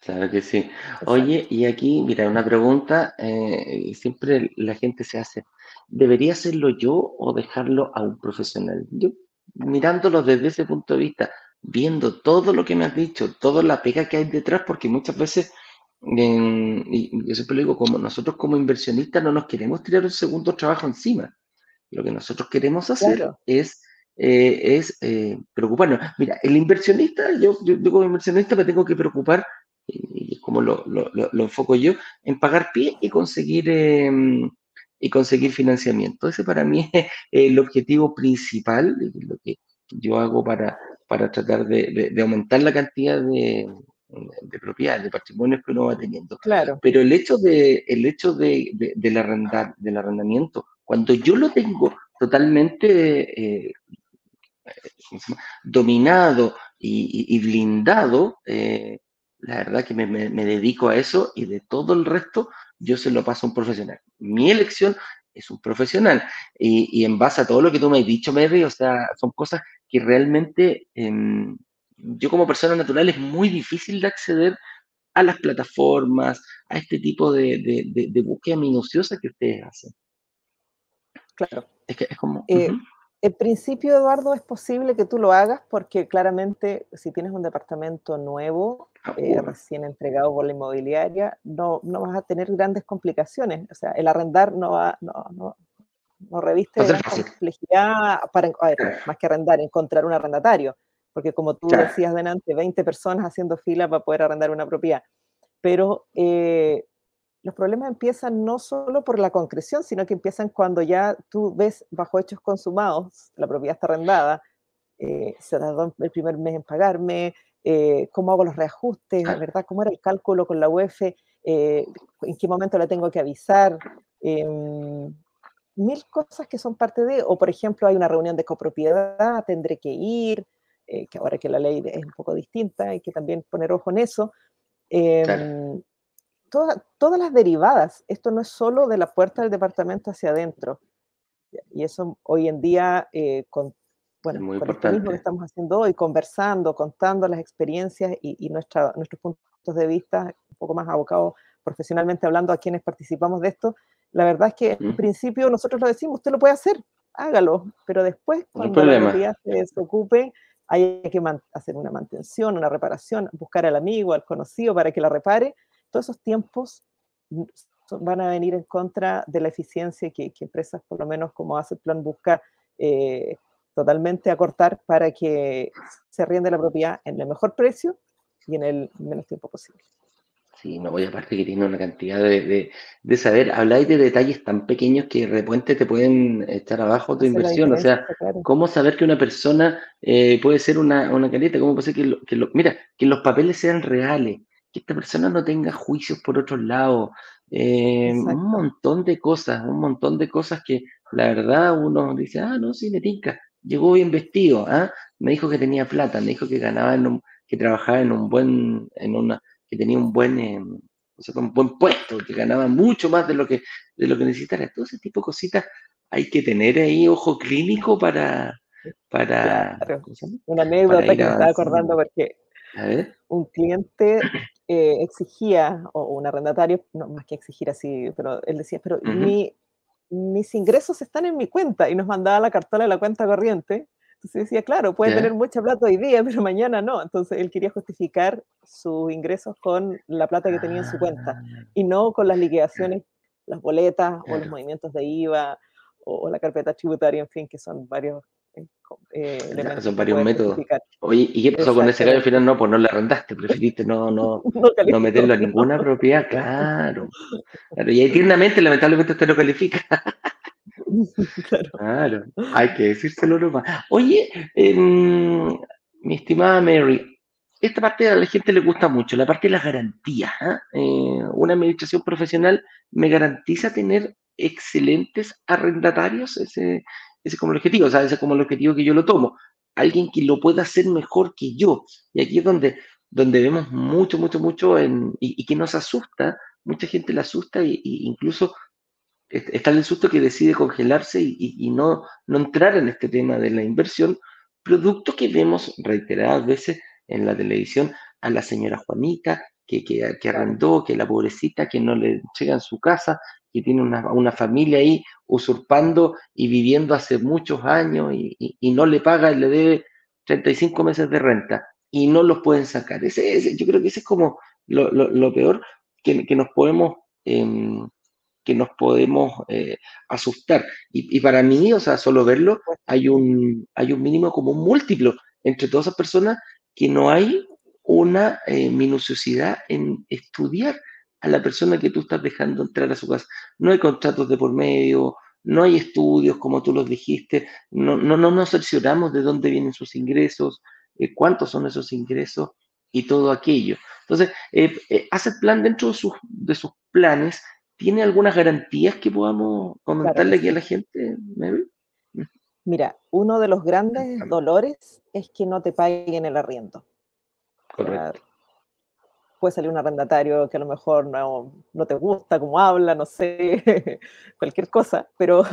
Claro que sí. Oye, y aquí, mira, una pregunta, eh, siempre la gente se hace, ¿debería hacerlo yo o dejarlo a un profesional? Yo, mirándolo desde ese punto de vista, viendo todo lo que me has dicho, toda la pega que hay detrás, porque muchas veces, y yo siempre lo digo, como nosotros como inversionistas no nos queremos tirar un segundo trabajo encima. Lo que nosotros queremos hacer es eh, es eh, preocuparnos. Mira, el inversionista, yo, yo, como inversionista me tengo que preocupar, y, como lo, lo, lo, enfoco yo, en pagar pie y conseguir, em, y conseguir financiamiento. Ese para mí (laughs) es el objetivo principal, lo que yo hago para, para tratar de, de, aumentar la cantidad de, de propiedades, de patrimonios que uno va teniendo. Claro. Pero el hecho de, el hecho de, del, arrendar, del arrendamiento, cuando yo lo tengo totalmente eh, dominado y, blindado, eh, la verdad que me, dedico a eso y de todo el resto yo se lo paso a un profesional. Mi elección es un profesional y, en base a todo lo que tú me has dicho, Mary, o sea, son cosas que realmente em, yo como persona natural es muy difícil de acceder a las plataformas, a este tipo de, búsqueda minuciosa que ustedes hacen. Claro. Es que es como... Eh, en principio, Eduardo, es posible que tú lo hagas porque claramente si tienes un departamento nuevo, ah, eh, recién entregado por la inmobiliaria, no, no vas a tener grandes complicaciones. O sea, el arrendar no va, no, no, no reviste gran complejidad para, más que arrendar, encontrar un arrendatario. Porque como tú decías delante, 20 personas haciendo fila para poder arrendar una propiedad. Pero eh, los problemas empiezan no solo por la concreción, sino que empiezan cuando ya tú ves bajo hechos consumados, la propiedad está arrendada, eh, se tardó el primer mes en pagarme, eh, cómo hago los reajustes, ¿verdad? ¿Cómo era el cálculo con la UEF? Eh, ¿En qué momento la tengo que avisar? Mil cosas que son parte de, o por ejemplo hay una reunión de copropiedad, tendré que ir, que ahora que la ley es un poco distinta, hay que también poner ojo en eso. Em, todas las derivadas. Esto no es solo de la puerta del departamento hacia adentro. Y eso hoy en día, eh, con, bueno, con esto mismo que estamos haciendo hoy, conversando, contando las experiencias y, nuestra, nuestros puntos de vista, un poco más abocados profesionalmente hablando a quienes participamos de esto, la verdad es que en principio nosotros lo decimos, usted lo puede hacer, hágalo, pero después cuando la propiedad se desocupe, hay que hacer una mantención, una reparación, buscar al amigo, al conocido para que la repare, todos esos tiempos van a venir en contra de la eficiencia que, empresas, por lo menos como hace el plan, busca eh, totalmente acortar para que se riende la propiedad en el mejor precio y en el menos tiempo posible. Sí, no voy aparte que tiene una cantidad de, de, saber, habláis de detalles tan pequeños que de repente te pueden echar abajo tu inversión, o sea, cómo saber que una persona eh, puede ser una, una caleta, cómo puede ser que, que mira, que los papeles sean reales, que esta persona no tenga juicios por otro lado, eh, un montón de cosas, un montón de cosas que la verdad uno dice, ah, no, sí, me tinca, llegó bien vestido, ¿ah? me dijo que tenía plata, me dijo que ganaba en un, que trabajaba en un buen, en una, que tenía un buen, eh, un buen puesto, que ganaba mucho más de lo que, de lo que necesitara. Todo ese tipo de cositas hay que tener ahí ojo clínico para, para una anécdota que me estaba acordando porque un cliente eh, exigía, o un arrendatario, no más que exigir así, pero él decía, pero mis ingresos están en mi cuenta y nos mandaba la cartola de la cuenta corriente. Entonces decía, claro, puede tener mucha plata hoy día, pero mañana no. Entonces él quería justificar sus ingresos con la plata que tenía en su cuenta ah. y no con las liquidaciones, las boletas o los movimientos de IVA o, la carpeta tributaria, en fin, que son varios eh, son varios métodos. Oye, ¿y qué pasó con ese gallo? Al final no, pues no le arrendaste, preferiste no, no, (laughs) no, meterlo a ninguna propiedad, claro. Y ahí tiernamente, lamentablemente, usted lo califica. (laughs) (laughs) claro. hay que decírselo nomás. Oye, em, mi estimada Mary, esta parte a la gente le gusta mucho, la parte de las garantías. ¿ah? Eh, una administración profesional me garantiza tener excelentes arrendatarios, ese, es como el objetivo, o sea, ese es como el objetivo que yo lo tomo. Alguien que lo pueda hacer mejor que yo. Y aquí es donde, donde vemos mucho, mucho, mucho y, que nos asusta, mucha gente le asusta e, incluso está el susto que decide congelarse y, no, no entrar en este tema de la inversión, producto que vemos reiteradas veces en la televisión a la señora Juanita que, que, arrendó, que la pobrecita que no le en su casa, que tiene una, una, familia ahí usurpando y viviendo hace muchos años y, y, no le paga y le debe 35 meses de renta y no los pueden sacar. Ese, yo creo que ese es como lo, lo, peor que, que, nos podemos... Em, que nos podemos eh, asustar. Y, y, para mí, o sea, solo verlo, hay un, hay un mínimo como un múltiplo entre todas esas personas que no hay una eh, minuciosidad en estudiar a la persona que tú estás dejando entrar a su casa. No hay contratos de por medio, no hay estudios, como tú los dijiste, no, no, no nos cercioramos de dónde vienen sus ingresos, eh, cuántos son esos ingresos y todo aquello. Entonces, hace plan dentro de sus, de sus planes, ¿tiene algunas garantías que podamos comentarle aquí a la gente, Mira, uno de los grandes dolores es que no te paguen el arriendo. Correcto. puede salir un arrendatario que a lo mejor no, no te gusta cómo habla, no sé, (laughs) cualquier cosa, pero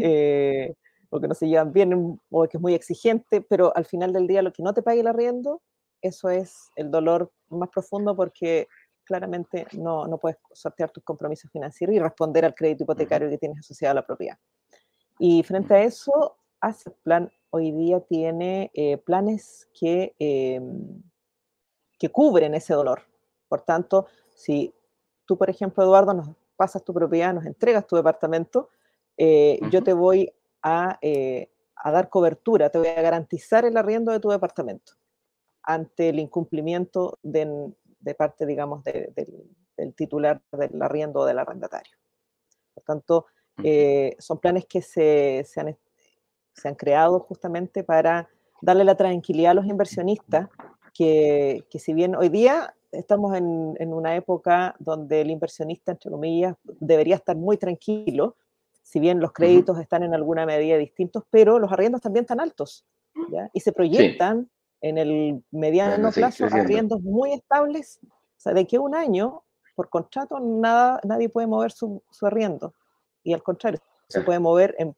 eh, o que no se llevan bien o que es muy exigente, pero al final del día lo que no te pague el arriendo, eso es el dolor más profundo porque claramente no, no puedes sortear tus compromisos financieros y responder al crédito hipotecario que tienes asociado a la propiedad. Y frente a eso, Asset Plan hoy día tiene eh, planes que em, que cubren ese dolor. Por tanto, si tú, por ejemplo, Eduardo, nos pasas tu propiedad, nos entregas tu departamento, eh, yo te voy eh, a, dar cobertura, te voy a garantizar el arriendo de tu departamento ante el incumplimiento de, parte, digamos, del titular del arriendo o del arrendatario. Por tanto, eh, son planes que se, han, se han creado justamente para darle la tranquilidad a los inversionistas que, si bien hoy día estamos en, una época donde el inversionista, entre comillas, debería estar muy tranquilo, si bien los créditos están en alguna medida distintos, pero los arriendos también están altos, Y se proyectan en el mediano plazo arriendos muy estables, o sea, de que un año, por contrato, nada, nadie puede mover su, arriendo, y al contrario, se puede mover en,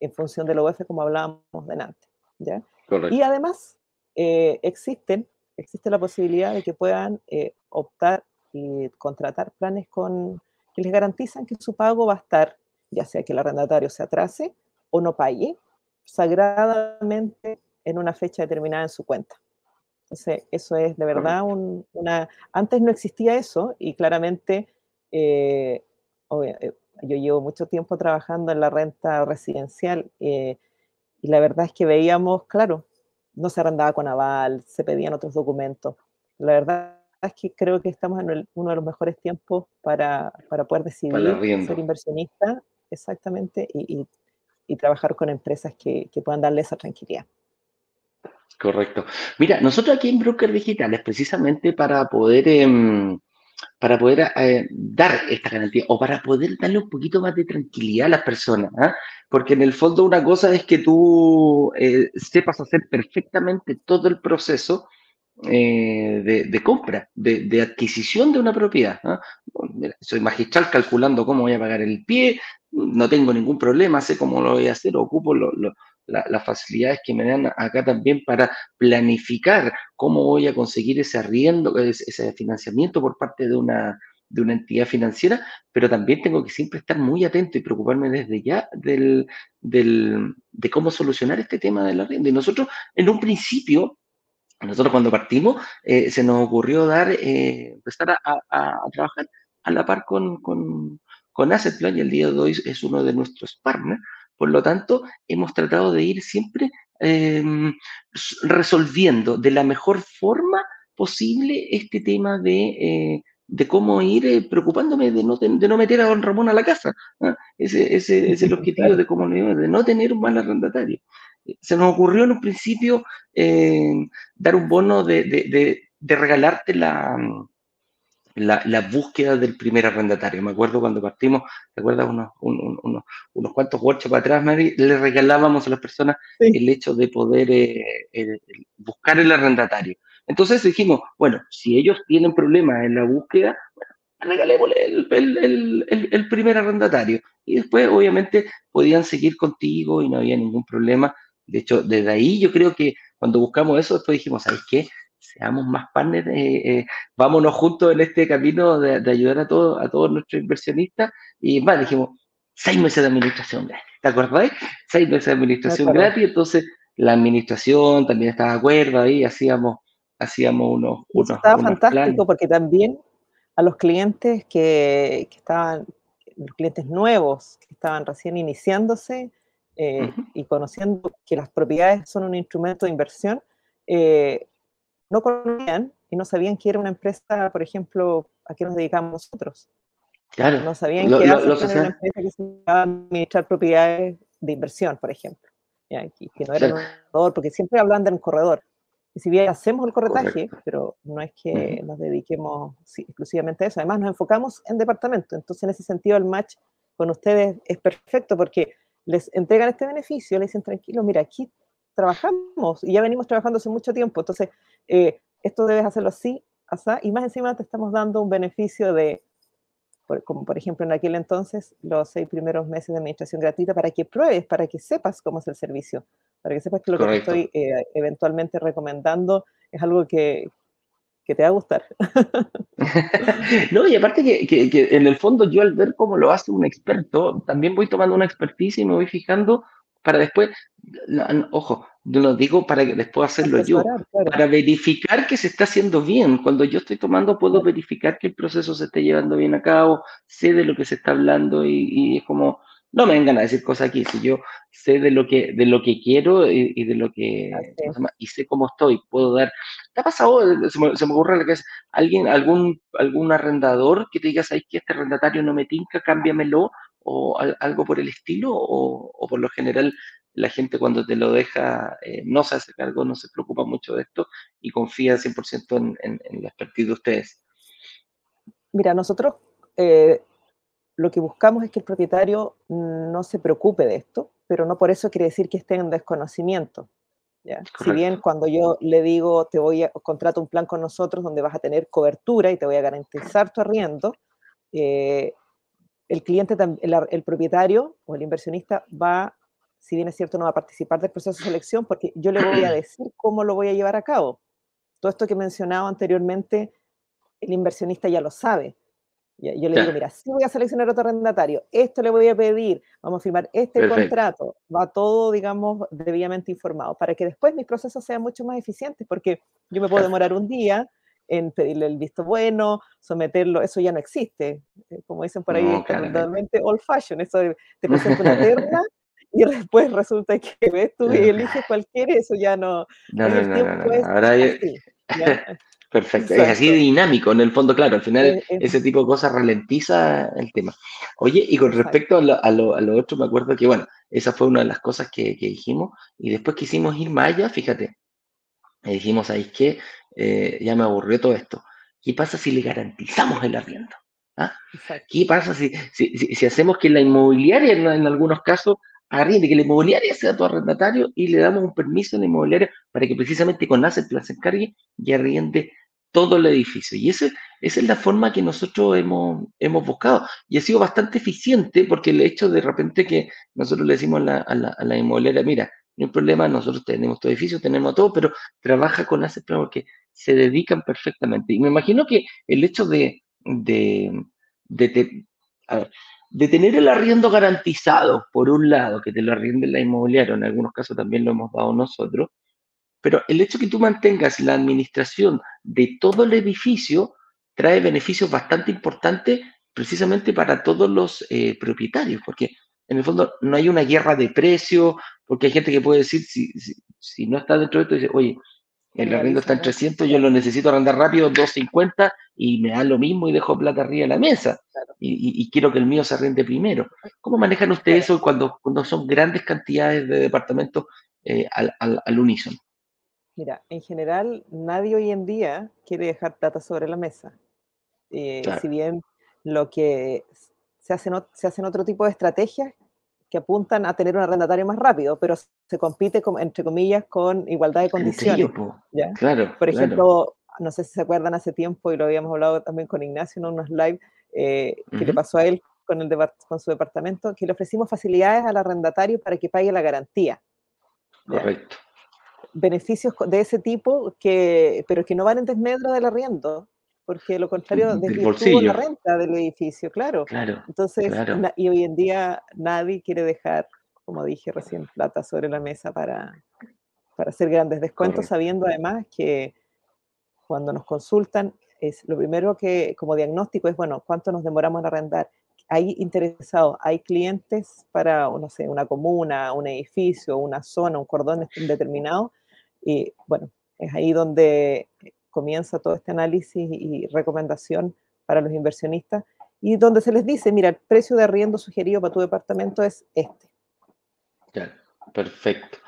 en función del OF, como hablábamos delante, ¿ya? Y además, eh, existen existe la posibilidad de que puedan eh, optar y contratar planes con, que les garantizan que su pago va a estar, ya sea que el arrendatario se atrase o no pague, sagradamente en una fecha determinada en su cuenta. Entonces, eso es de verdad una... Antes no existía eso y claramente eh, eh, yo llevo mucho tiempo trabajando en la renta residencial y la verdad es que veíamos, claro, no se arrendaba con aval, se pedían otros documentos. La verdad es que creo que estamos en uno de los mejores tiempos para, para poder decidir ser inversionista, exactamente, y, y, trabajar con empresas que, que, puedan darle esa tranquilidad. Correcto. Mira, nosotros aquí en Broker Digitales, precisamente para poder, em, para poder eh, dar esta garantía o para poder darle un poquito más de tranquilidad a las personas, ¿ah? porque en el fondo una cosa es que tú eh, sepas hacer perfectamente todo el proceso eh, de, compra, de, adquisición de una propiedad. soy magistral calculando cómo voy a pagar el pie, no tengo ningún problema, sé cómo lo voy a hacer, ocupo las facilidades que me dan acá también para planificar cómo voy a conseguir ese arriendo, ese financiamiento por parte de una, de una entidad financiera, pero también tengo que siempre estar muy atento y preocuparme desde ya del, de cómo solucionar este tema de la renta. Y nosotros, en un principio, nosotros cuando partimos, eh, se nos ocurrió dar, eh, empezar a, trabajar a la par con, con, con Asset Plan y el día de hoy es uno de nuestros partners. Por lo tanto, hemos tratado de ir siempre em, resolviendo de la mejor forma posible este tema de eh, de cómo ir eh, preocupándome de no, de no meter a don Ramón a la casa. Ese, ese, es el objetivo de cómo de no tener un mal arrendatario. Se nos ocurrió en un principio eh, dar un bono de, de, de, regalarte la, la, la, búsqueda del primer arrendatario. Me acuerdo cuando partimos, ¿te acuerdas? Unos, unos, unos cuantos workshops para atrás, Mary, le regalábamos a las personas el hecho de poder eh, buscar el arrendatario. Entonces dijimos, bueno, si ellos tienen problemas en la búsqueda, bueno, regalémosle el, primer arrendatario. Y después, obviamente, podían seguir contigo y no había ningún problema. De hecho, desde ahí yo creo que cuando buscamos eso, después dijimos, ¿sabes qué? Seamos más partners, eh, eh, vámonos juntos en este camino de, ayudar a todos, a todos nuestros inversionistas. Y vale, dijimos, seis meses de administración gratis, ¿te acordáis? Seis meses de administración gratis, entonces la administración también estaba de acuerdo ahí, hacíamos, hacíamos unos... unos estaba fantástico porque también a los clientes que, que, estaban, los clientes nuevos, que estaban recién iniciándose eh, y conociendo que las propiedades son un instrumento de inversión, eh, no conocían y no sabían que era una empresa, por ejemplo, a qué nos dedicamos nosotros. Claro. No sabían que era una empresa que se dedicaba a administrar propiedades de inversión, por ejemplo. que no era un corredor, porque siempre hablan del corredor. Y si bien hacemos el corretaje, pero no es que nos dediquemos exclusivamente a eso. Además, nos enfocamos en departamento. Entonces, en ese sentido, el match con ustedes es perfecto porque les entregan este beneficio, les dicen, tranquilo, mira, aquí trabajamos y ya venimos trabajando hace mucho tiempo. Entonces, eh, esto debes hacerlo así, así, y más encima te estamos dando un beneficio de, como por ejemplo en aquel entonces, los seis primeros meses de administración gratuita para que pruebes, para que sepas cómo es el servicio, para que sepas que lo que te estoy eh, eventualmente recomendando es algo que, que te va a gustar. (laughs) no, y aparte que, que, en el fondo yo al ver cómo lo hace un experto, también voy tomando una expertise y me voy fijando para después, ojo, yo lo digo para que después hacerlo yo, para verificar que se está haciendo bien. Cuando yo estoy tomando, puedo verificar que el proceso se esté llevando bien a cabo, sé de lo que se está hablando y, es como, no me vengan a decir cosas aquí, si yo sé de lo que, de lo que quiero y, de lo que, y sé cómo estoy, puedo dar. ¿Te ha pasado, se me, se me ocurre que es alguien, algún, algún arrendador que te diga, ¿sabes que este arrendatario no me tinca, cámbiamelo? O algo por el estilo, o, por lo general la gente cuando te lo deja eh, no se hace cargo, no se preocupa mucho de esto y confía 100% en, en, en, la expertise de ustedes? Mira, nosotros eh, lo que buscamos es que el propietario no se preocupe de esto, pero no por eso quiere decir que esté en desconocimiento. ¿ya? Si bien cuando yo le digo, te voy a contrato un plan con nosotros donde vas a tener cobertura y te voy a garantizar tu arriendo, eh, el cliente, el, propietario o el inversionista va, si bien es cierto, no va a participar del proceso de selección porque yo le voy a (clears throat) decir cómo lo voy a llevar a cabo. Todo esto que he mencionado anteriormente, el inversionista ya lo sabe. Yo le digo, mira, si voy a seleccionar otro arrendatario, esto le voy a pedir, vamos a firmar este contrato, va todo, digamos, debidamente informado, para que después mis procesos sean mucho más eficientes, porque yo me puedo demorar un día, en pedirle el visto bueno, someterlo, eso ya no existe. Eh, como dicen por ahí, no, totalmente old fashion, eso de, te (laughs) presento una terna y después resulta que (laughs) ves tú y eliges cualquiera, eso ya no. No, no, no, Ahora (laughs) Perfecto, es así dinámico, en el fondo, claro, al final ese tipo de cosas ralentiza el tema. Oye, y con respecto a lo, a, lo, a lo, otro, me acuerdo que, bueno, esa fue una de las cosas que, que dijimos, y después quisimos ir más allá, fíjate, dijimos, ahí que eh, ya me aburrió todo esto. ¿Qué pasa si le garantizamos el arriendo? ¿Ah? ¿Qué pasa si, si, si, hacemos que la inmobiliaria, en, algunos casos, arriende, que la inmobiliaria sea tu arrendatario y le damos un permiso a la inmobiliaria para que precisamente con Asset Plan se encargue y arriende todo el edificio? Y ese, esa es la forma que nosotros hemos, hemos buscado. Y ha sido bastante eficiente porque el hecho de repente que nosotros le decimos a la, a la, a la inmobiliaria, mira, no hay problema, nosotros tenemos todo edificio, tenemos todo, pero trabaja con Plan porque se dedican perfectamente. Y me imagino que el hecho de, de, de, tener el arriendo garantizado, por un lado, que te lo arriende la inmobiliaria, en algunos casos también lo hemos dado nosotros, pero el hecho que tú mantengas la administración de todo el edificio trae beneficios bastante importantes precisamente para todos los eh, propietarios, porque en el fondo no hay una guerra de precios, porque hay gente que puede decir, si, si, no está dentro de esto, dice, oye, el arriendo está en 300, yo lo necesito arrendar rápido, 250, y me da lo mismo y dejo plata arriba de la mesa. Y, quiero que el mío se arrende primero. ¿Cómo manejan ustedes eso cuando, cuando son grandes cantidades de departamentos eh, al, al, unísono? Mira, en general, nadie hoy en día quiere dejar plata sobre la mesa. Eh, si bien lo que se hacen, se hacen otro tipo de estrategias que apuntan a tener un arrendatario más rápido, pero se compite, entre comillas, con igualdad de condiciones. Claro, Por ejemplo, no sé si se acuerdan hace tiempo, y lo habíamos hablado también con Ignacio en unos live, eh, que le pasó a él con, el con su departamento, que le ofrecimos facilidades al arrendatario para que pague la garantía. Correcto. beneficios de ese tipo, que, pero que no van en desmedro del arriendo, porque lo contrario desvirtúa la renta del edificio, claro. claro Entonces, y hoy en día nadie quiere dejar, como dije recién, plata sobre la mesa para, para hacer grandes descuentos, sabiendo además que cuando nos consultan, es lo primero que como diagnóstico es, bueno, ¿cuánto nos demoramos en arrendar? Hay interesados, hay clientes para, no sé, una comuna, un edificio, una zona, un cordón determinado, y bueno, es ahí donde comienza todo este análisis y recomendación para los inversionistas y donde se les dice, mira, el precio de arriendo sugerido para tu departamento es este. Claro, perfecto.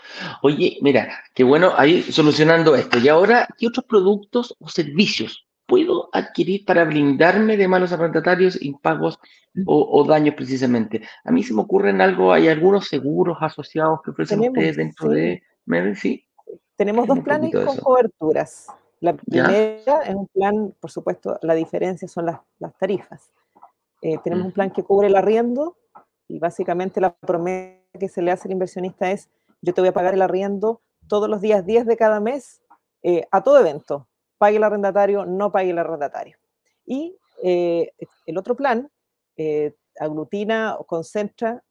Oye, mira, qué bueno ahí solucionando esto. Y ahora, ¿qué otros productos o servicios puedo adquirir para blindarme de malos arrendatarios, impagos o, o daños precisamente? A mí se me ocurren algo, hay algunos seguros asociados que ofrecen ustedes dentro de... ¿Sí? Tenemos dos planes con coberturas. La primera es un plan, por supuesto, la diferencia son las, tarifas. Eh, tenemos un plan que cubre el arriendo y básicamente la promesa que se le hace al inversionista es, yo te voy a pagar el arriendo todos los días 10 de cada mes eh, a todo evento. Pague el arrendatario, no pague el arrendatario. Y eh, el otro plan aglutina o concentra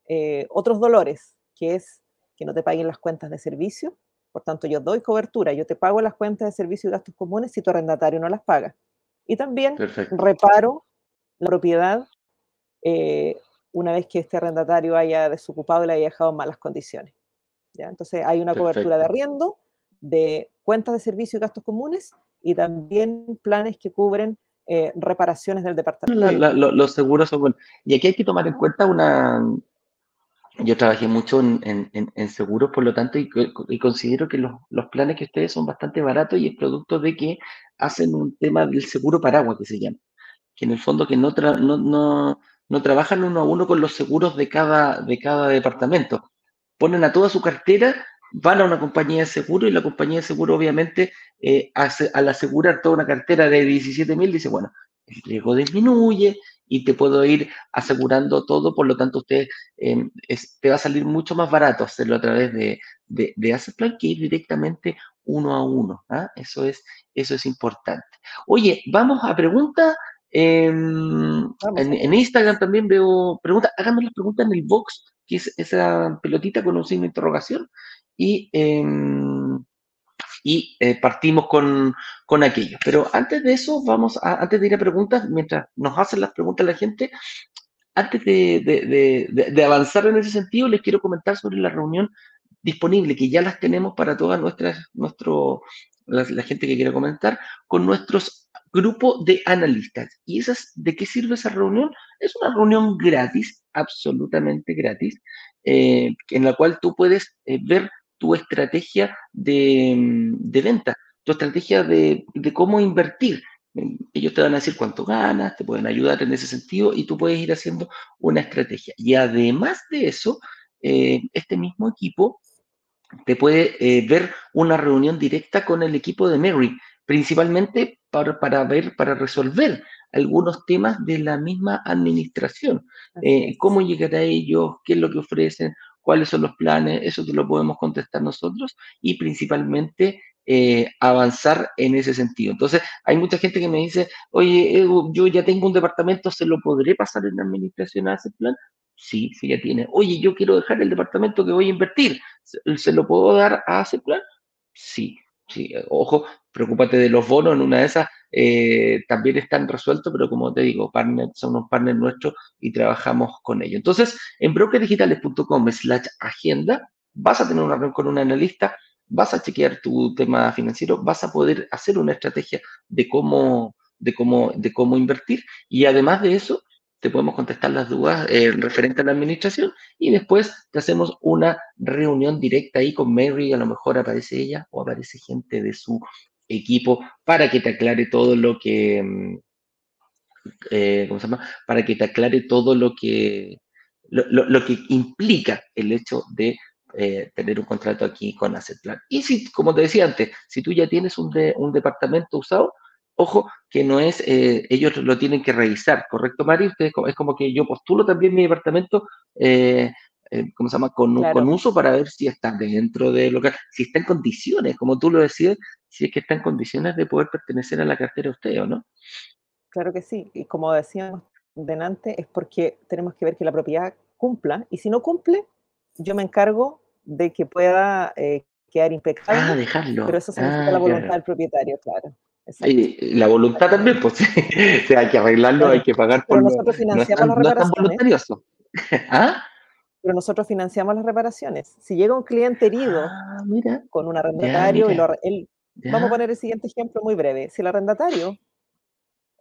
otros dolores, que es que no te paguen las cuentas de servicio, por tanto, yo doy cobertura, yo te pago las cuentas de servicios y gastos comunes si tu arrendatario no las paga. Y también reparo la propiedad eh, una vez que este arrendatario haya desocupado y la haya dejado en malas condiciones. ¿ya? Entonces, hay una cobertura de arriendo, de cuentas de servicios y gastos comunes y también planes que cubren eh, reparaciones del departamento. los seguros son Y aquí hay que tomar en cuenta una, yo trabajé mucho en, seguros, por lo tanto, y, considero que los, planes que ustedes son bastante baratos y es producto de que hacen un tema del seguro paraguas, que se llama, que en el fondo que no, no, no, trabajan uno a uno con los seguros de cada, de cada departamento. Ponen a toda su cartera, van a una compañía de seguro y la compañía de seguro obviamente eh, al asegurar toda una cartera de 17 mil dice, bueno, el riesgo disminuye, y te puedo ir asegurando todo, por lo tanto usted em, te va a salir mucho más barato hacerlo a través de, de, de Plan que ir directamente uno a uno. ¿ah? Eso, es, eso es importante. Oye, vamos a preguntas. Em, en, Instagram también veo preguntas. Háganme las preguntas en el box, que es esa pelotita con un signo de interrogación. Y em, y eh, partimos con, con aquello. Pero antes de eso, vamos a, antes de ir a preguntas, mientras nos hacen las preguntas la gente, antes de, de, avanzar en ese sentido, les quiero comentar sobre la reunión disponible, que ya las tenemos para toda nuestra, nuestro, la, gente que quiera comentar, con nuestros grupos de analistas. ¿Y esas, de qué sirve esa reunión? Es una reunión gratis, absolutamente gratis, eh, en la cual tú puedes eh, ver tu estrategia de, venta, tu estrategia de, cómo invertir. Ellos te van a decir cuánto ganas, te pueden ayudar en ese sentido y tú puedes ir haciendo una estrategia. Y además de eso, eh, este mismo equipo te puede eh, ver una reunión directa con el equipo de Mary, principalmente para, para ver, para resolver algunos temas de la misma administración. Eh, cómo llegar a ellos, qué es lo que ofrecen, cuáles son los planes, eso te lo podemos contestar nosotros y principalmente eh, avanzar en ese sentido. Entonces, hay mucha gente que me dice, oye, yo ya tengo un departamento, ¿se lo podré pasar en la administración a ese plan? Sí, sí, ya tiene. Oye, yo quiero dejar el departamento que voy a invertir, ¿se, lo puedo dar a ese plan? Sí, sí. Ojo, preocúpate de los bonos, en una de esas eh, también están resueltos, pero como te digo, partners, son unos partners nuestros y trabajamos con ellos. Entonces, en brokerdigitales.com slash agenda, vas a tener una reunión con un analista, vas a chequear tu tema financiero, vas a poder hacer una estrategia de cómo, de cómo, de cómo invertir y además de eso, te podemos contestar las dudas eh, referente a la administración y después te hacemos una reunión directa ahí con Mary, a lo mejor aparece ella o aparece gente de su equipo para que te aclare todo lo que, mm, eh, ¿cómo se llama? Para que te aclare todo lo que, lo, que implica el hecho de eh, tener un contrato aquí con Asset. Y si, como te decía antes, si tú ya tienes un, un departamento usado, ojo que no es, eh, ellos lo tienen que revisar, ¿correcto, Mari? Ustedes, es como que yo postulo también mi departamento ¿cómo se llama? Con, con, uso para ver si está dentro de lo que, si está en condiciones, como tú lo decías, si es que está en condiciones de poder pertenecer a la cartera de usted o no. Claro que sí, y como decíamos delante, es porque tenemos que ver que la propiedad cumpla, y si no cumple, yo me encargo de que pueda eh, quedar impecable. Ah, dejarlo. Pero eso se necesita la ah, voluntad del propietario, claro. Y la voluntad también, pues (laughs) o sea, hay que arreglarlo, hay que pagar por Pero nosotros financiamos las reparaciones. (laughs) ¿Ah? Pero nosotros financiamos las reparaciones. Si llega un cliente herido ah, con un arrendatario, y él, vamos a poner el siguiente ejemplo muy breve. Si el arrendatario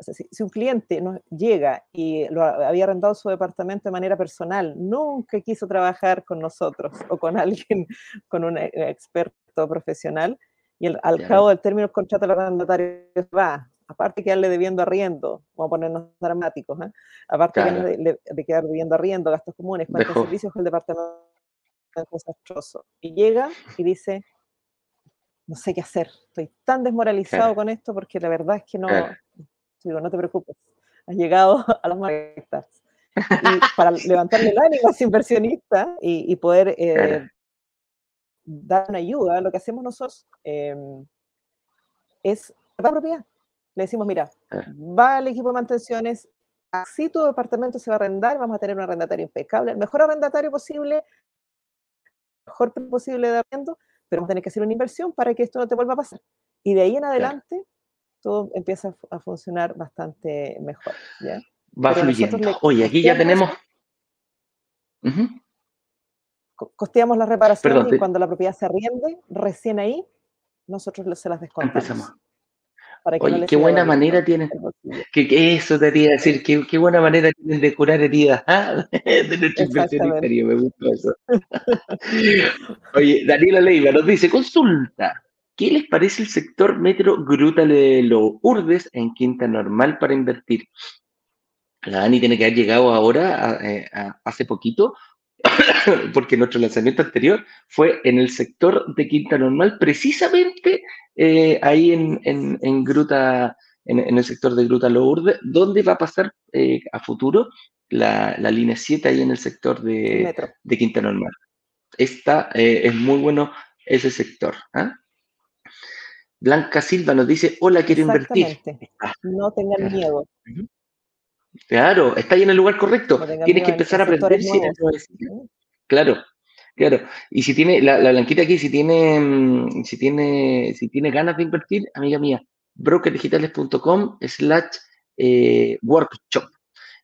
si, un cliente nos llega y lo había arrendado su departamento de manera personal, nunca quiso trabajar con nosotros o con alguien, con un eh, experto profesional, y al cabo del término del contrato el arrendatario va, aparte de quedarle debiendo arriendo, vamos a ponernos dramáticos, ¿eh? aparte de, quedar debiendo arriendo, gastos comunes, cuántos servicios el departamento es desastroso. Y llega y dice, no sé qué hacer, estoy tan desmoralizado con esto porque la verdad es que no, digo, no te preocupes, has llegado a las marcas. Y para (laughs) levantarle el ánimo a ese inversionista y, poder eh, dar una ayuda, lo que hacemos nosotros em, es la propiedad. Le decimos, mira, va el equipo de mantenciones, así tu departamento se va a arrendar, vamos a tener un arrendatario impecable, el mejor arrendatario posible, el mejor posible de arrendo, pero vamos a tener que hacer una inversión para que esto no te vuelva a pasar. Y de ahí en adelante, todo empieza a funcionar bastante mejor. ¿ya? Va fluyendo. Oye, aquí ya tenemos... Costeamos las reparaciones y cuando la propiedad se arriende, recién ahí, nosotros se las descontamos. Empezamos. Oye, qué buena manera tienen, que, eso te quería decir, qué, qué, buena manera tienen de curar heridas (laughs) ¿ah? de nuestro inversionista, me gustó eso. (laughs) Oye, Daniela Leiva nos dice, consulta, ¿Qué les parece el sector metro Gruta de Urdes en Quinta Normal para invertir? La Dani tiene que haber llegado ahora, eh, hace poquito, (coughs) porque nuestro lanzamiento anterior fue en el sector de Quinta Normal, precisamente eh, ahí en, Gruta, en, el sector de Gruta Lourdes, donde va a pasar eh, a futuro la, línea 7 ahí en el sector de, de Quinta Normal. Esta es muy bueno ese sector. ¿ah? Blanca Silva nos dice, hola, quiero invertir. No tengan miedo. Claro, está ahí en el lugar correcto. Tienes que empezar a aprender. claro, claro. Y si tiene, la, blanquita aquí, si tiene, mm, si tiene, si tiene ganas de invertir, amiga mía, brokerdigitales.com slash eh, workshop.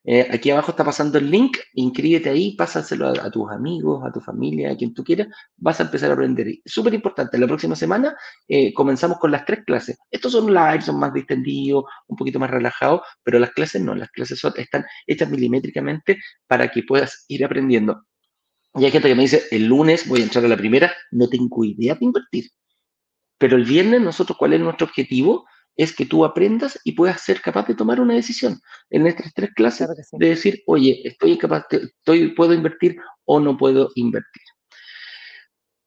Eh, aquí abajo está pasando el link, inscríbete ahí, pásaselo a, tus amigos, a tu familia, a quien tú quieras, vas a empezar a aprender. Súper importante, la próxima semana eh, comenzamos con las tres clases. Estos son live, son más distendidos, un poquito más relajados, pero las clases no, las clases están hechas milimétricamente para que puedas ir aprendiendo. Y hay gente que me dice, el lunes voy a entrar a la primera, no tengo idea de invertir. Pero el viernes nosotros, ¿cuál es nuestro objetivo? Es que tú aprendas y puedas ser capaz de tomar una decisión en estas tres clases de decir, oye, estoy capaz, estoy, puedo invertir o no puedo invertir.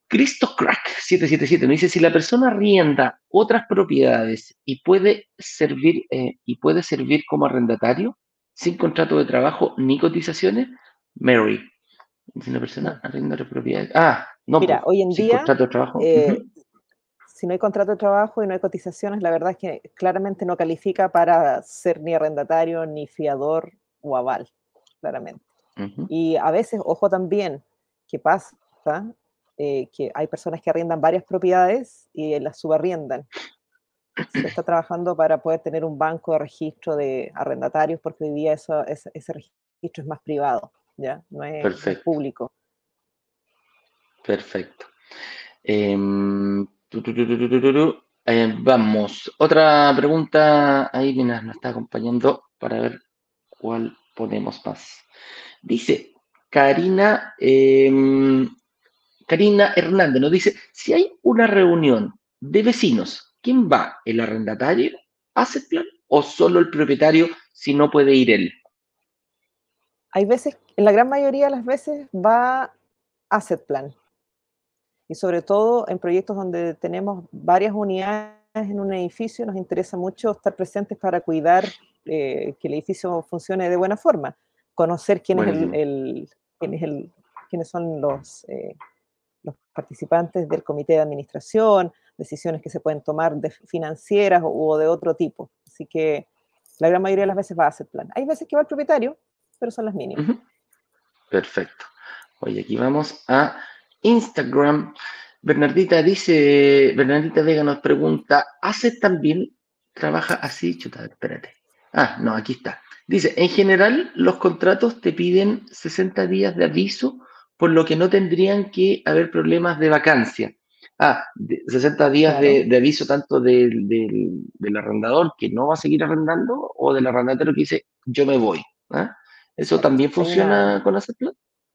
Cristo Crack 777 nos dice, si la persona rienda otras propiedades y puede servir, eh, y puede servir como arrendatario sin contrato de trabajo ni cotizaciones, Mary. Si una persona arrienda propiedades. Ah, no. Mira, pues, hoy en día, contrato de trabajo. Eh, si no hay contrato de trabajo y no hay cotizaciones, la verdad es que claramente no califica para ser ni arrendatario, ni fiador o aval, claramente. Y a veces, ojo también, que pasa eh, que hay personas que arriendan varias propiedades y las subarriendan. Se está trabajando para poder tener un banco de registro de arrendatarios, porque hoy día eso, ese, registro es más privado, ¿ya? No es, público. Perfecto. Em, eh, vamos, otra pregunta. Ahí, mira, nos está acompañando para ver cuál ponemos más. Dice Karina, em, Karina Hernández nos dice: si hay una reunión de vecinos, ¿quién va? ¿El arrendatario? ¿Hace plan? ¿O solo el propietario si no puede ir él? Hay veces, en la gran mayoría de las veces va Asset Plan y sobre todo en proyectos donde tenemos varias unidades en un edificio, nos interesa mucho estar presentes para cuidar eh, que el edificio funcione de buena forma, conocer quién es el, quién es el quiénes son los, eh, los participantes del comité de administración, decisiones que se pueden tomar de financieras o, de otro tipo. Así que la gran mayoría de las veces va a hacer plan. Hay veces que va el propietario, pero son las mínimas. Perfecto. Oye, aquí vamos a Instagram. Bernardita dice, Bernardita Vega nos pregunta, ¿hace también, trabaja así? Chuta, espérate. Ah, no, aquí está. Dice, en general los contratos te piden 60 días de aviso, por lo que no tendrían que haber problemas de vacancia. Ah, 60 días de, aviso tanto del, arrendador que no va a seguir arrendando o del arrendatario que dice, yo me voy. ¿ah? ¿Eso también funciona con Aceplan?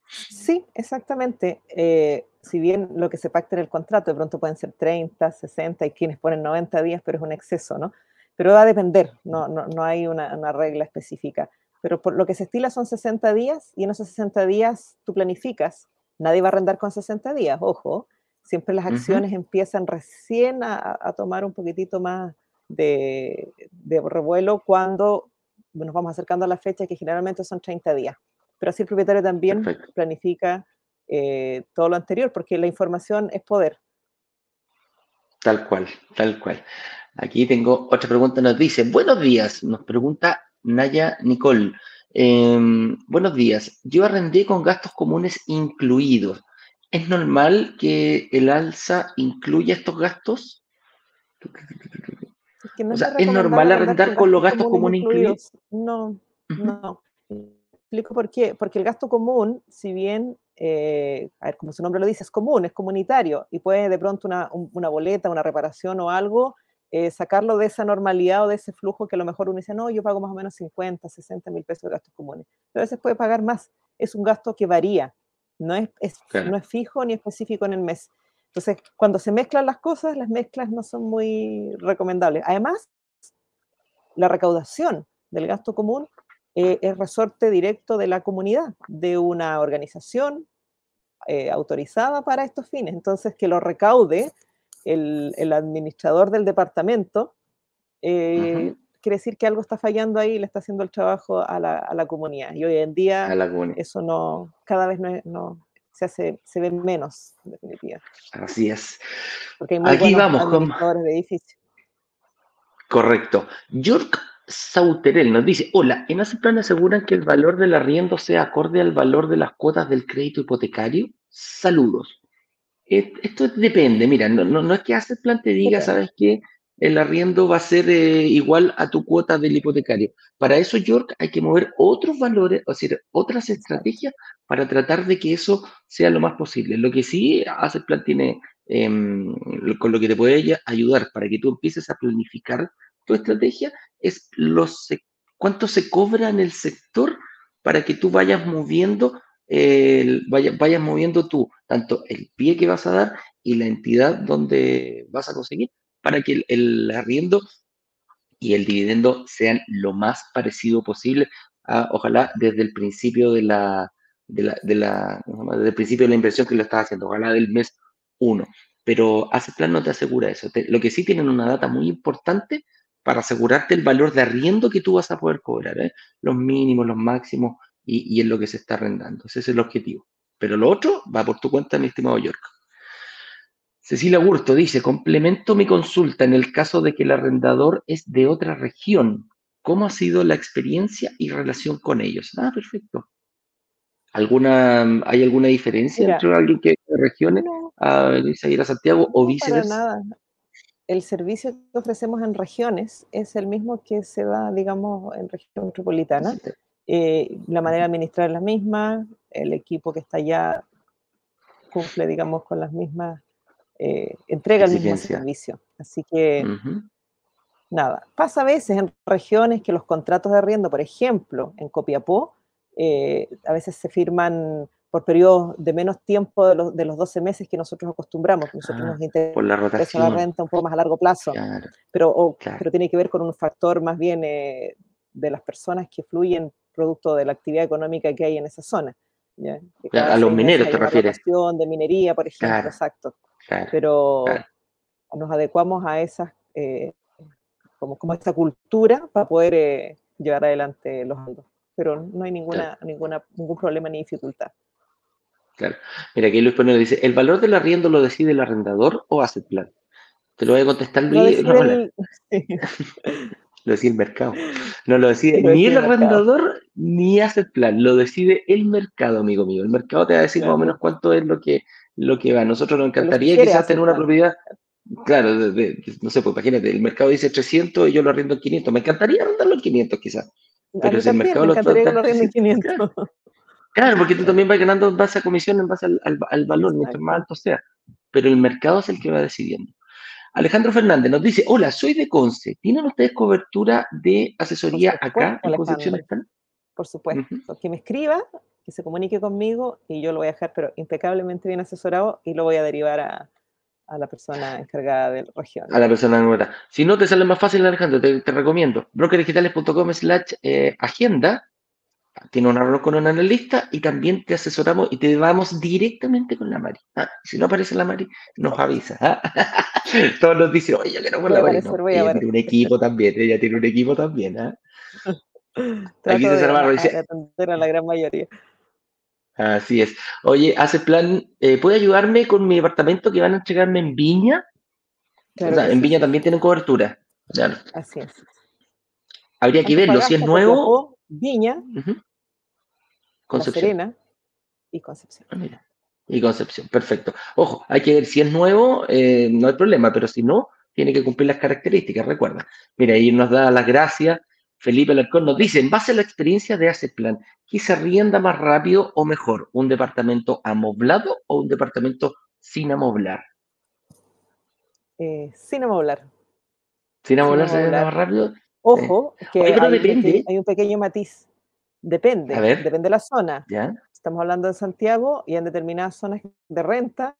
Sí, exactamente. Eh, si bien lo que se pacta en el contrato de pronto pueden ser 30, 60, y quienes ponen 90 días, pero es un exceso, ¿no? Pero va a depender, no, no, hay una, regla específica. Pero por lo que se estila son 60 días y en esos 60 días tú planificas. Nadie va a arrendar con 60 días, ojo. Siempre las acciones empiezan recién a, tomar un poquitito más de, de revuelo cuando nos vamos acercando a la fecha que generalmente son 30 días pero así el propietario también planifica eh, todo lo anterior, porque la información es poder. Tal cual, tal cual. Aquí tengo otra pregunta, nos dice, buenos días, nos pregunta Naya Nicole. Em, buenos días, yo arrendé con gastos comunes incluidos. ¿Es normal que el alza incluya estos gastos? Es, ¿es normal arrendar con, los gastos comunes incluidos? No, no explico por qué. Porque el gasto común, si bien, eh, a ver, como su nombre lo dice, es común, es comunitario y puede de pronto una, una boleta, una reparación o algo, eh, sacarlo de esa normalidad o de ese flujo que a lo mejor uno dice, no, yo pago más o menos 50, 60 mil pesos de gastos comunes. Pero a veces puede pagar más. Es un gasto que varía, no es, no es fijo ni específico en el mes. Entonces, cuando se mezclan las cosas, las mezclas no son muy recomendables. Además, la recaudación del gasto común eh, es resorte directo de la comunidad, de una organización eh, autorizada para estos fines. Entonces, que lo recaude el, administrador del departamento, eh, quiere decir que algo está fallando ahí y le está haciendo el trabajo a la, comunidad. Y hoy en día eso no, cada vez no, se hace, se ve menos, en definitiva. Así es. Porque hay muy Aquí vamos administradores de edificios. Correcto. York Sauterel nos dice, hola, en plan aseguran que el valor del arriendo sea acorde al valor de las cuotas del crédito hipotecario. Saludos. Esto depende, mira, no, no, es que plan te diga, ¿sabes qué? El arriendo va a ser eh, igual a tu cuota del hipotecario. Para eso, York, hay que mover otros valores, o sea, otras estrategias para tratar de que eso sea lo más posible. Lo que sí plan tiene, em, con lo que te puede ayudar para que tú empieces a planificar tu estrategia es los, cuánto se cobra en el sector para que tú vayas moviendo, vayas, moviendo tú, tanto el pie que vas a dar y la entidad donde vas a conseguir, para que el, arriendo y el dividendo sean lo más parecido posible, ojalá desde el principio de la, de la, desde el principio de la inversión que lo estás haciendo, ojalá del mes 1. Pero hace plan no te asegura eso. lo que sí tienen una data muy importante para asegurarte el valor de arriendo que tú vas a poder cobrar, ¿eh? los mínimos, los máximos y, en lo que se está arrendando. Ese es el objetivo. Pero lo otro va por tu cuenta, mi estimado York. Cecilia Burto dice, complemento mi consulta en el caso de que el arrendador es de otra región. ¿Cómo ha sido la experiencia y relación con ellos? Ah, perfecto. ¿Alguna, ¿Hay alguna diferencia entre alguien que es de regiones a, ir a Santiago o viceversa? nada el servicio que ofrecemos en regiones es el mismo que se da, digamos, en región metropolitana. Eh, la manera de administrar es la misma, el equipo que está allá cumple, digamos, con las mismas, eh, entrega el mismo servicio. Así que, nada, pasa a veces en regiones que los contratos de arriendo, por ejemplo, en Copiapó, eh, a veces se firman por periodos de menos tiempo de los, de los 12 meses que nosotros acostumbramos. Nosotros ah, nos interesa por la, rotación. la renta un poco más a largo plazo, pero, pero tiene que ver con un factor más bien eh, de las personas que fluyen producto de la actividad económica que hay en esa zona. a los mineros te refieres. De minería, por ejemplo, exacto. pero nos adecuamos a esas, eh, como, como esta cultura para poder eh, llevar adelante los fondos. Pero no hay ninguna, ninguna, ningún problema ni dificultad. Claro. Mira, aquí Luis Pérez dice, ¿el valor del arriendo lo decide el arrendador o hace plan? Te lo voy a contestar Luis. No, (laughs) (laughs) lo decide el mercado. No lo decide ni el, arrendador ni hace plan. Lo decide el mercado, amigo mío. El mercado te va a decir más o menos cuánto es lo que, lo que va. Nosotros nos encantaría quizás tener una propiedad. Claro, no sé, pues imagínate, el mercado dice 300 y yo lo arriendo en 500. Me encantaría arrendarlo en 500 quizás. Pero si el mercado me lo, lo en (laughs) 500. Claro, porque tú también vas ganando en base a comisión, en base al, valor, mientras más alto sea. Pero el mercado es el que va decidiendo. Alejandro Fernández nos dice, hola, soy de Conce. ¿Tienen ustedes cobertura de asesoría acá en Concepción Por supuesto. Que me escriba, que se comunique conmigo y yo lo voy a dejar, pero impecablemente bien asesorado y lo voy a derivar a, la persona encargada de la región. A la persona encargada. Si no te sale más fácil, Alejandro, te, recomiendo brokerdigitales.com slash eh, agenda tiene una reunión con un analista y también te asesoramos y te vamos directamente con la Mari. ¿ah? Si no aparece la Mari, nos avisa. ¿ah? (laughs) Todos nos dicen, oye, yo quiero con la Mari. ella tiene un equipo también, ella tiene un equipo también. ¿ah? (laughs) Aquí dice. A la gran mayoría. Así es. Oye, hace plan, eh, ¿puede ayudarme con mi departamento que van a entregarme en Viña? o sea, en Viña también tienen cobertura. Así es. Habría que verlo. Si es nuevo. Viña, Concepción. y Concepción. Ah, y Concepción, perfecto. Ojo, hay que ver si es nuevo, eh, no hay problema, pero si no, tiene que cumplir las características, recuerda. Mira, ahí nos da las gracias. Felipe Alarcón nos dice, en base a la experiencia de plan, ¿qué se rienda más rápido o mejor? ¿Un departamento amoblado o un departamento sin amoblar? Eh, sin amoblar. Sin amoblar se rienda más rápido. Ojo, que hay, un pequeño matiz. Depende, depende de la zona. Estamos hablando de Santiago y en determinadas zonas de renta,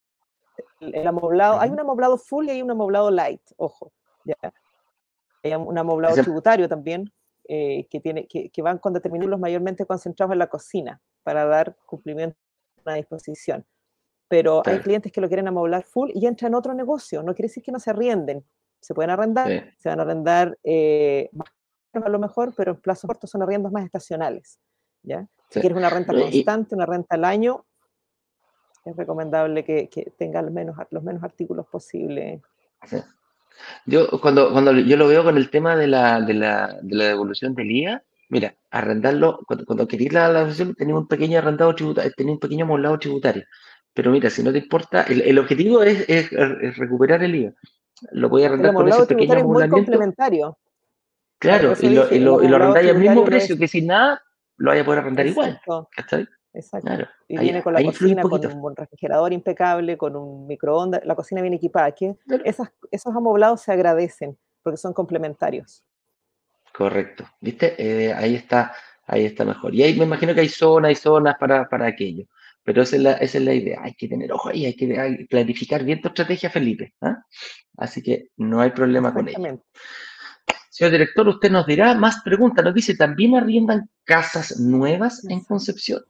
el, amoblado, hay un amoblado full y hay un amoblado light, ojo. Hay un amoblado tributario también, eh, que, tiene, que, van con determinados mayormente concentrados en la cocina para dar cumplimiento a una disposición. Pero hay clientes que lo quieren amoblar full y entran en otro negocio. No quiere decir que no se arrienden, se pueden arrendar, se van a arrendar eh, más a lo mejor, pero en plazos cortos son arriendos más estacionales. ¿ya? Si quieres una renta constante, una renta al año, es recomendable que, que tenga al menos, los menos artículos posibles. Yo cuando, cuando yo lo veo con el tema de la, de la, de la devolución del IVA, mira, arrendarlo, cuando, cuando queréis la devolución, tenía un pequeño arrendado tributario, tenía un pequeño amoblado tributario. Pero mira, si no te importa, el, el objetivo es, es, recuperar el IVA lo voy a arrendar con ese pequeño es muy complementario. Claro, y lo, y lo, y lo arrendáis al mismo precio que sin nada, lo vaya a poder arrendar igual. Exacto. y viene con la cocina, con un refrigerador impecable, con un microondas, la cocina bien equipada. Que esos amoblados se agradecen porque son complementarios. Correcto. ¿Viste? Eh, ahí está, ahí está mejor. Y ahí me imagino que hay zonas y zonas para, para aquello. Pero esa es la, esa es la idea. Hay que tener ojo ahí, hay que planificar bien tu estrategia, Felipe. ¿ah? Así que no hay problema con ello. Señor director, usted nos dirá más preguntas. Nos dice, ¿también arriendan casas nuevas en Concepción?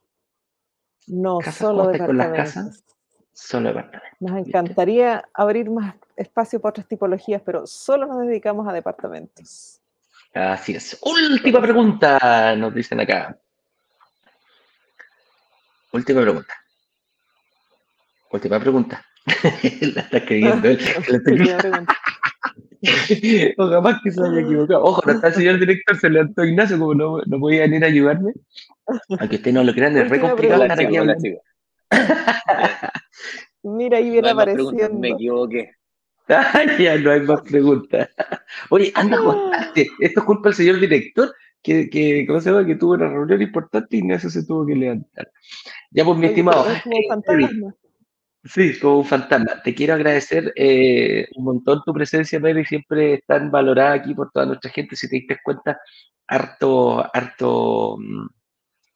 No, solo departamentos. Con las casas? Solo departamentos. Nos encantaría abrir más espacio para otras tipologías, pero solo nos dedicamos a departamentos. Así es. Última pregunta, nos dicen acá. Última pregunta. Última pregunta. (laughs) la está escribiendo (laughs) él. (laughs) o jamás que se haya equivocado. Ojo, no está el señor director, se levantó Ignacio, como no, no podía venir a ayudarme. Aunque usted no lo crean, es re complicado estar aquí Mira, ahí viene apareciendo. Me equivoqué. ya no hay más preguntas. Oye, anda, contaste. Esto es culpa del señor director que, que, ¿cómo se llama? que tuvo una reunión importante y Ignacio se tuvo que levantar. Ya, pues, mi estimado. Sí, como un fantasma. Te quiero agradecer eh, un montón tu presencia, Mary, siempre tan valorada aquí por toda nuestra gente. Si te diste cuenta, harto, harto, mm,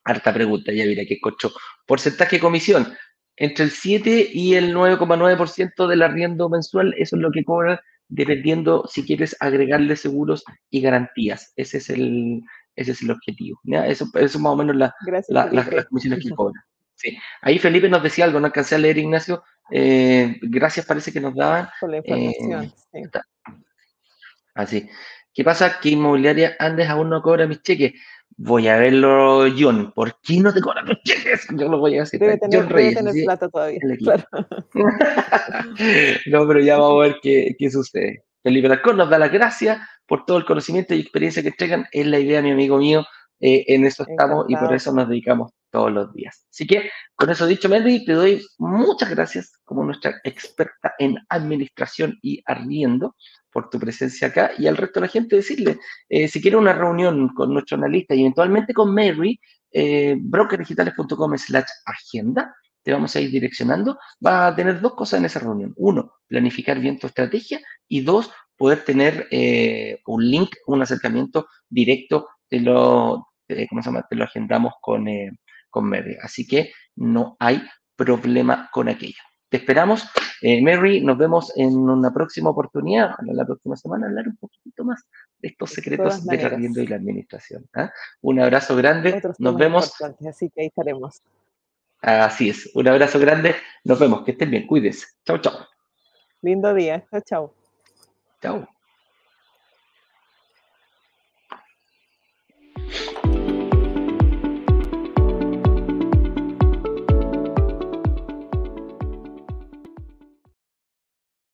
harta pregunta. Ya mira, que cocho. Porcentaje de comisión. Entre el 7 y el 9,9% del arriendo mensual, eso es lo que cobra dependiendo si quieres agregarle seguros y garantías. Ese es el, ese es el objetivo. Eso, es más o menos la, las comisiones que cobran. Sí. Ahí Felipe nos decía algo, no alcancé a leer, Ignacio. Eh, gracias, parece que nos daban. Por la información. Eh, Así. ¿Qué pasa? Que Inmobiliaria Andes aún no cobra mis cheques. Voy a verlo, John. ¿Por qué no te cobran los cheques? Yo lo voy a hacer. Debe tener, John Reyes, debe tener ¿sí? plata todavía. Claro. (laughs) no, pero ya vamos a ver qué, qué sucede. Felipe Alarcón nos da las gracias por todo el conocimiento y experiencia que entregan. Es la idea, mi amigo mío. Eh, en eso estamos y por eso nos dedicamos todos los días. Así que, con eso dicho, Melody, te doy muchas gracias como nuestra experta en administración y arriendo por tu presencia acá y al resto de la gente decirle, eh, si quiere una reunión con nuestro analista y eventualmente con Mary, eh, brokerdigitales.com slash agenda, te vamos a ir direccionando, va a tener dos cosas en esa reunión. Uno, planificar bien tu estrategia y dos, poder tener eh, un link, un acercamiento directo, te lo, eh, ¿cómo se llama? Te lo agendamos con, con Mary. Así que no hay problema con aquello. Te esperamos. Eh, Mary, nos vemos en una próxima oportunidad, ojalá la próxima semana, hablar un poquito más de estos De secretos todas del arriendo y la administración. ¿ah? Un abrazo grande, Otros nos vemos. así que ahí estaremos. Así es, un abrazo grande, nos vemos, que estén bien, cuídense. Chao, chao. Lindo día. Chao, chao. Chao.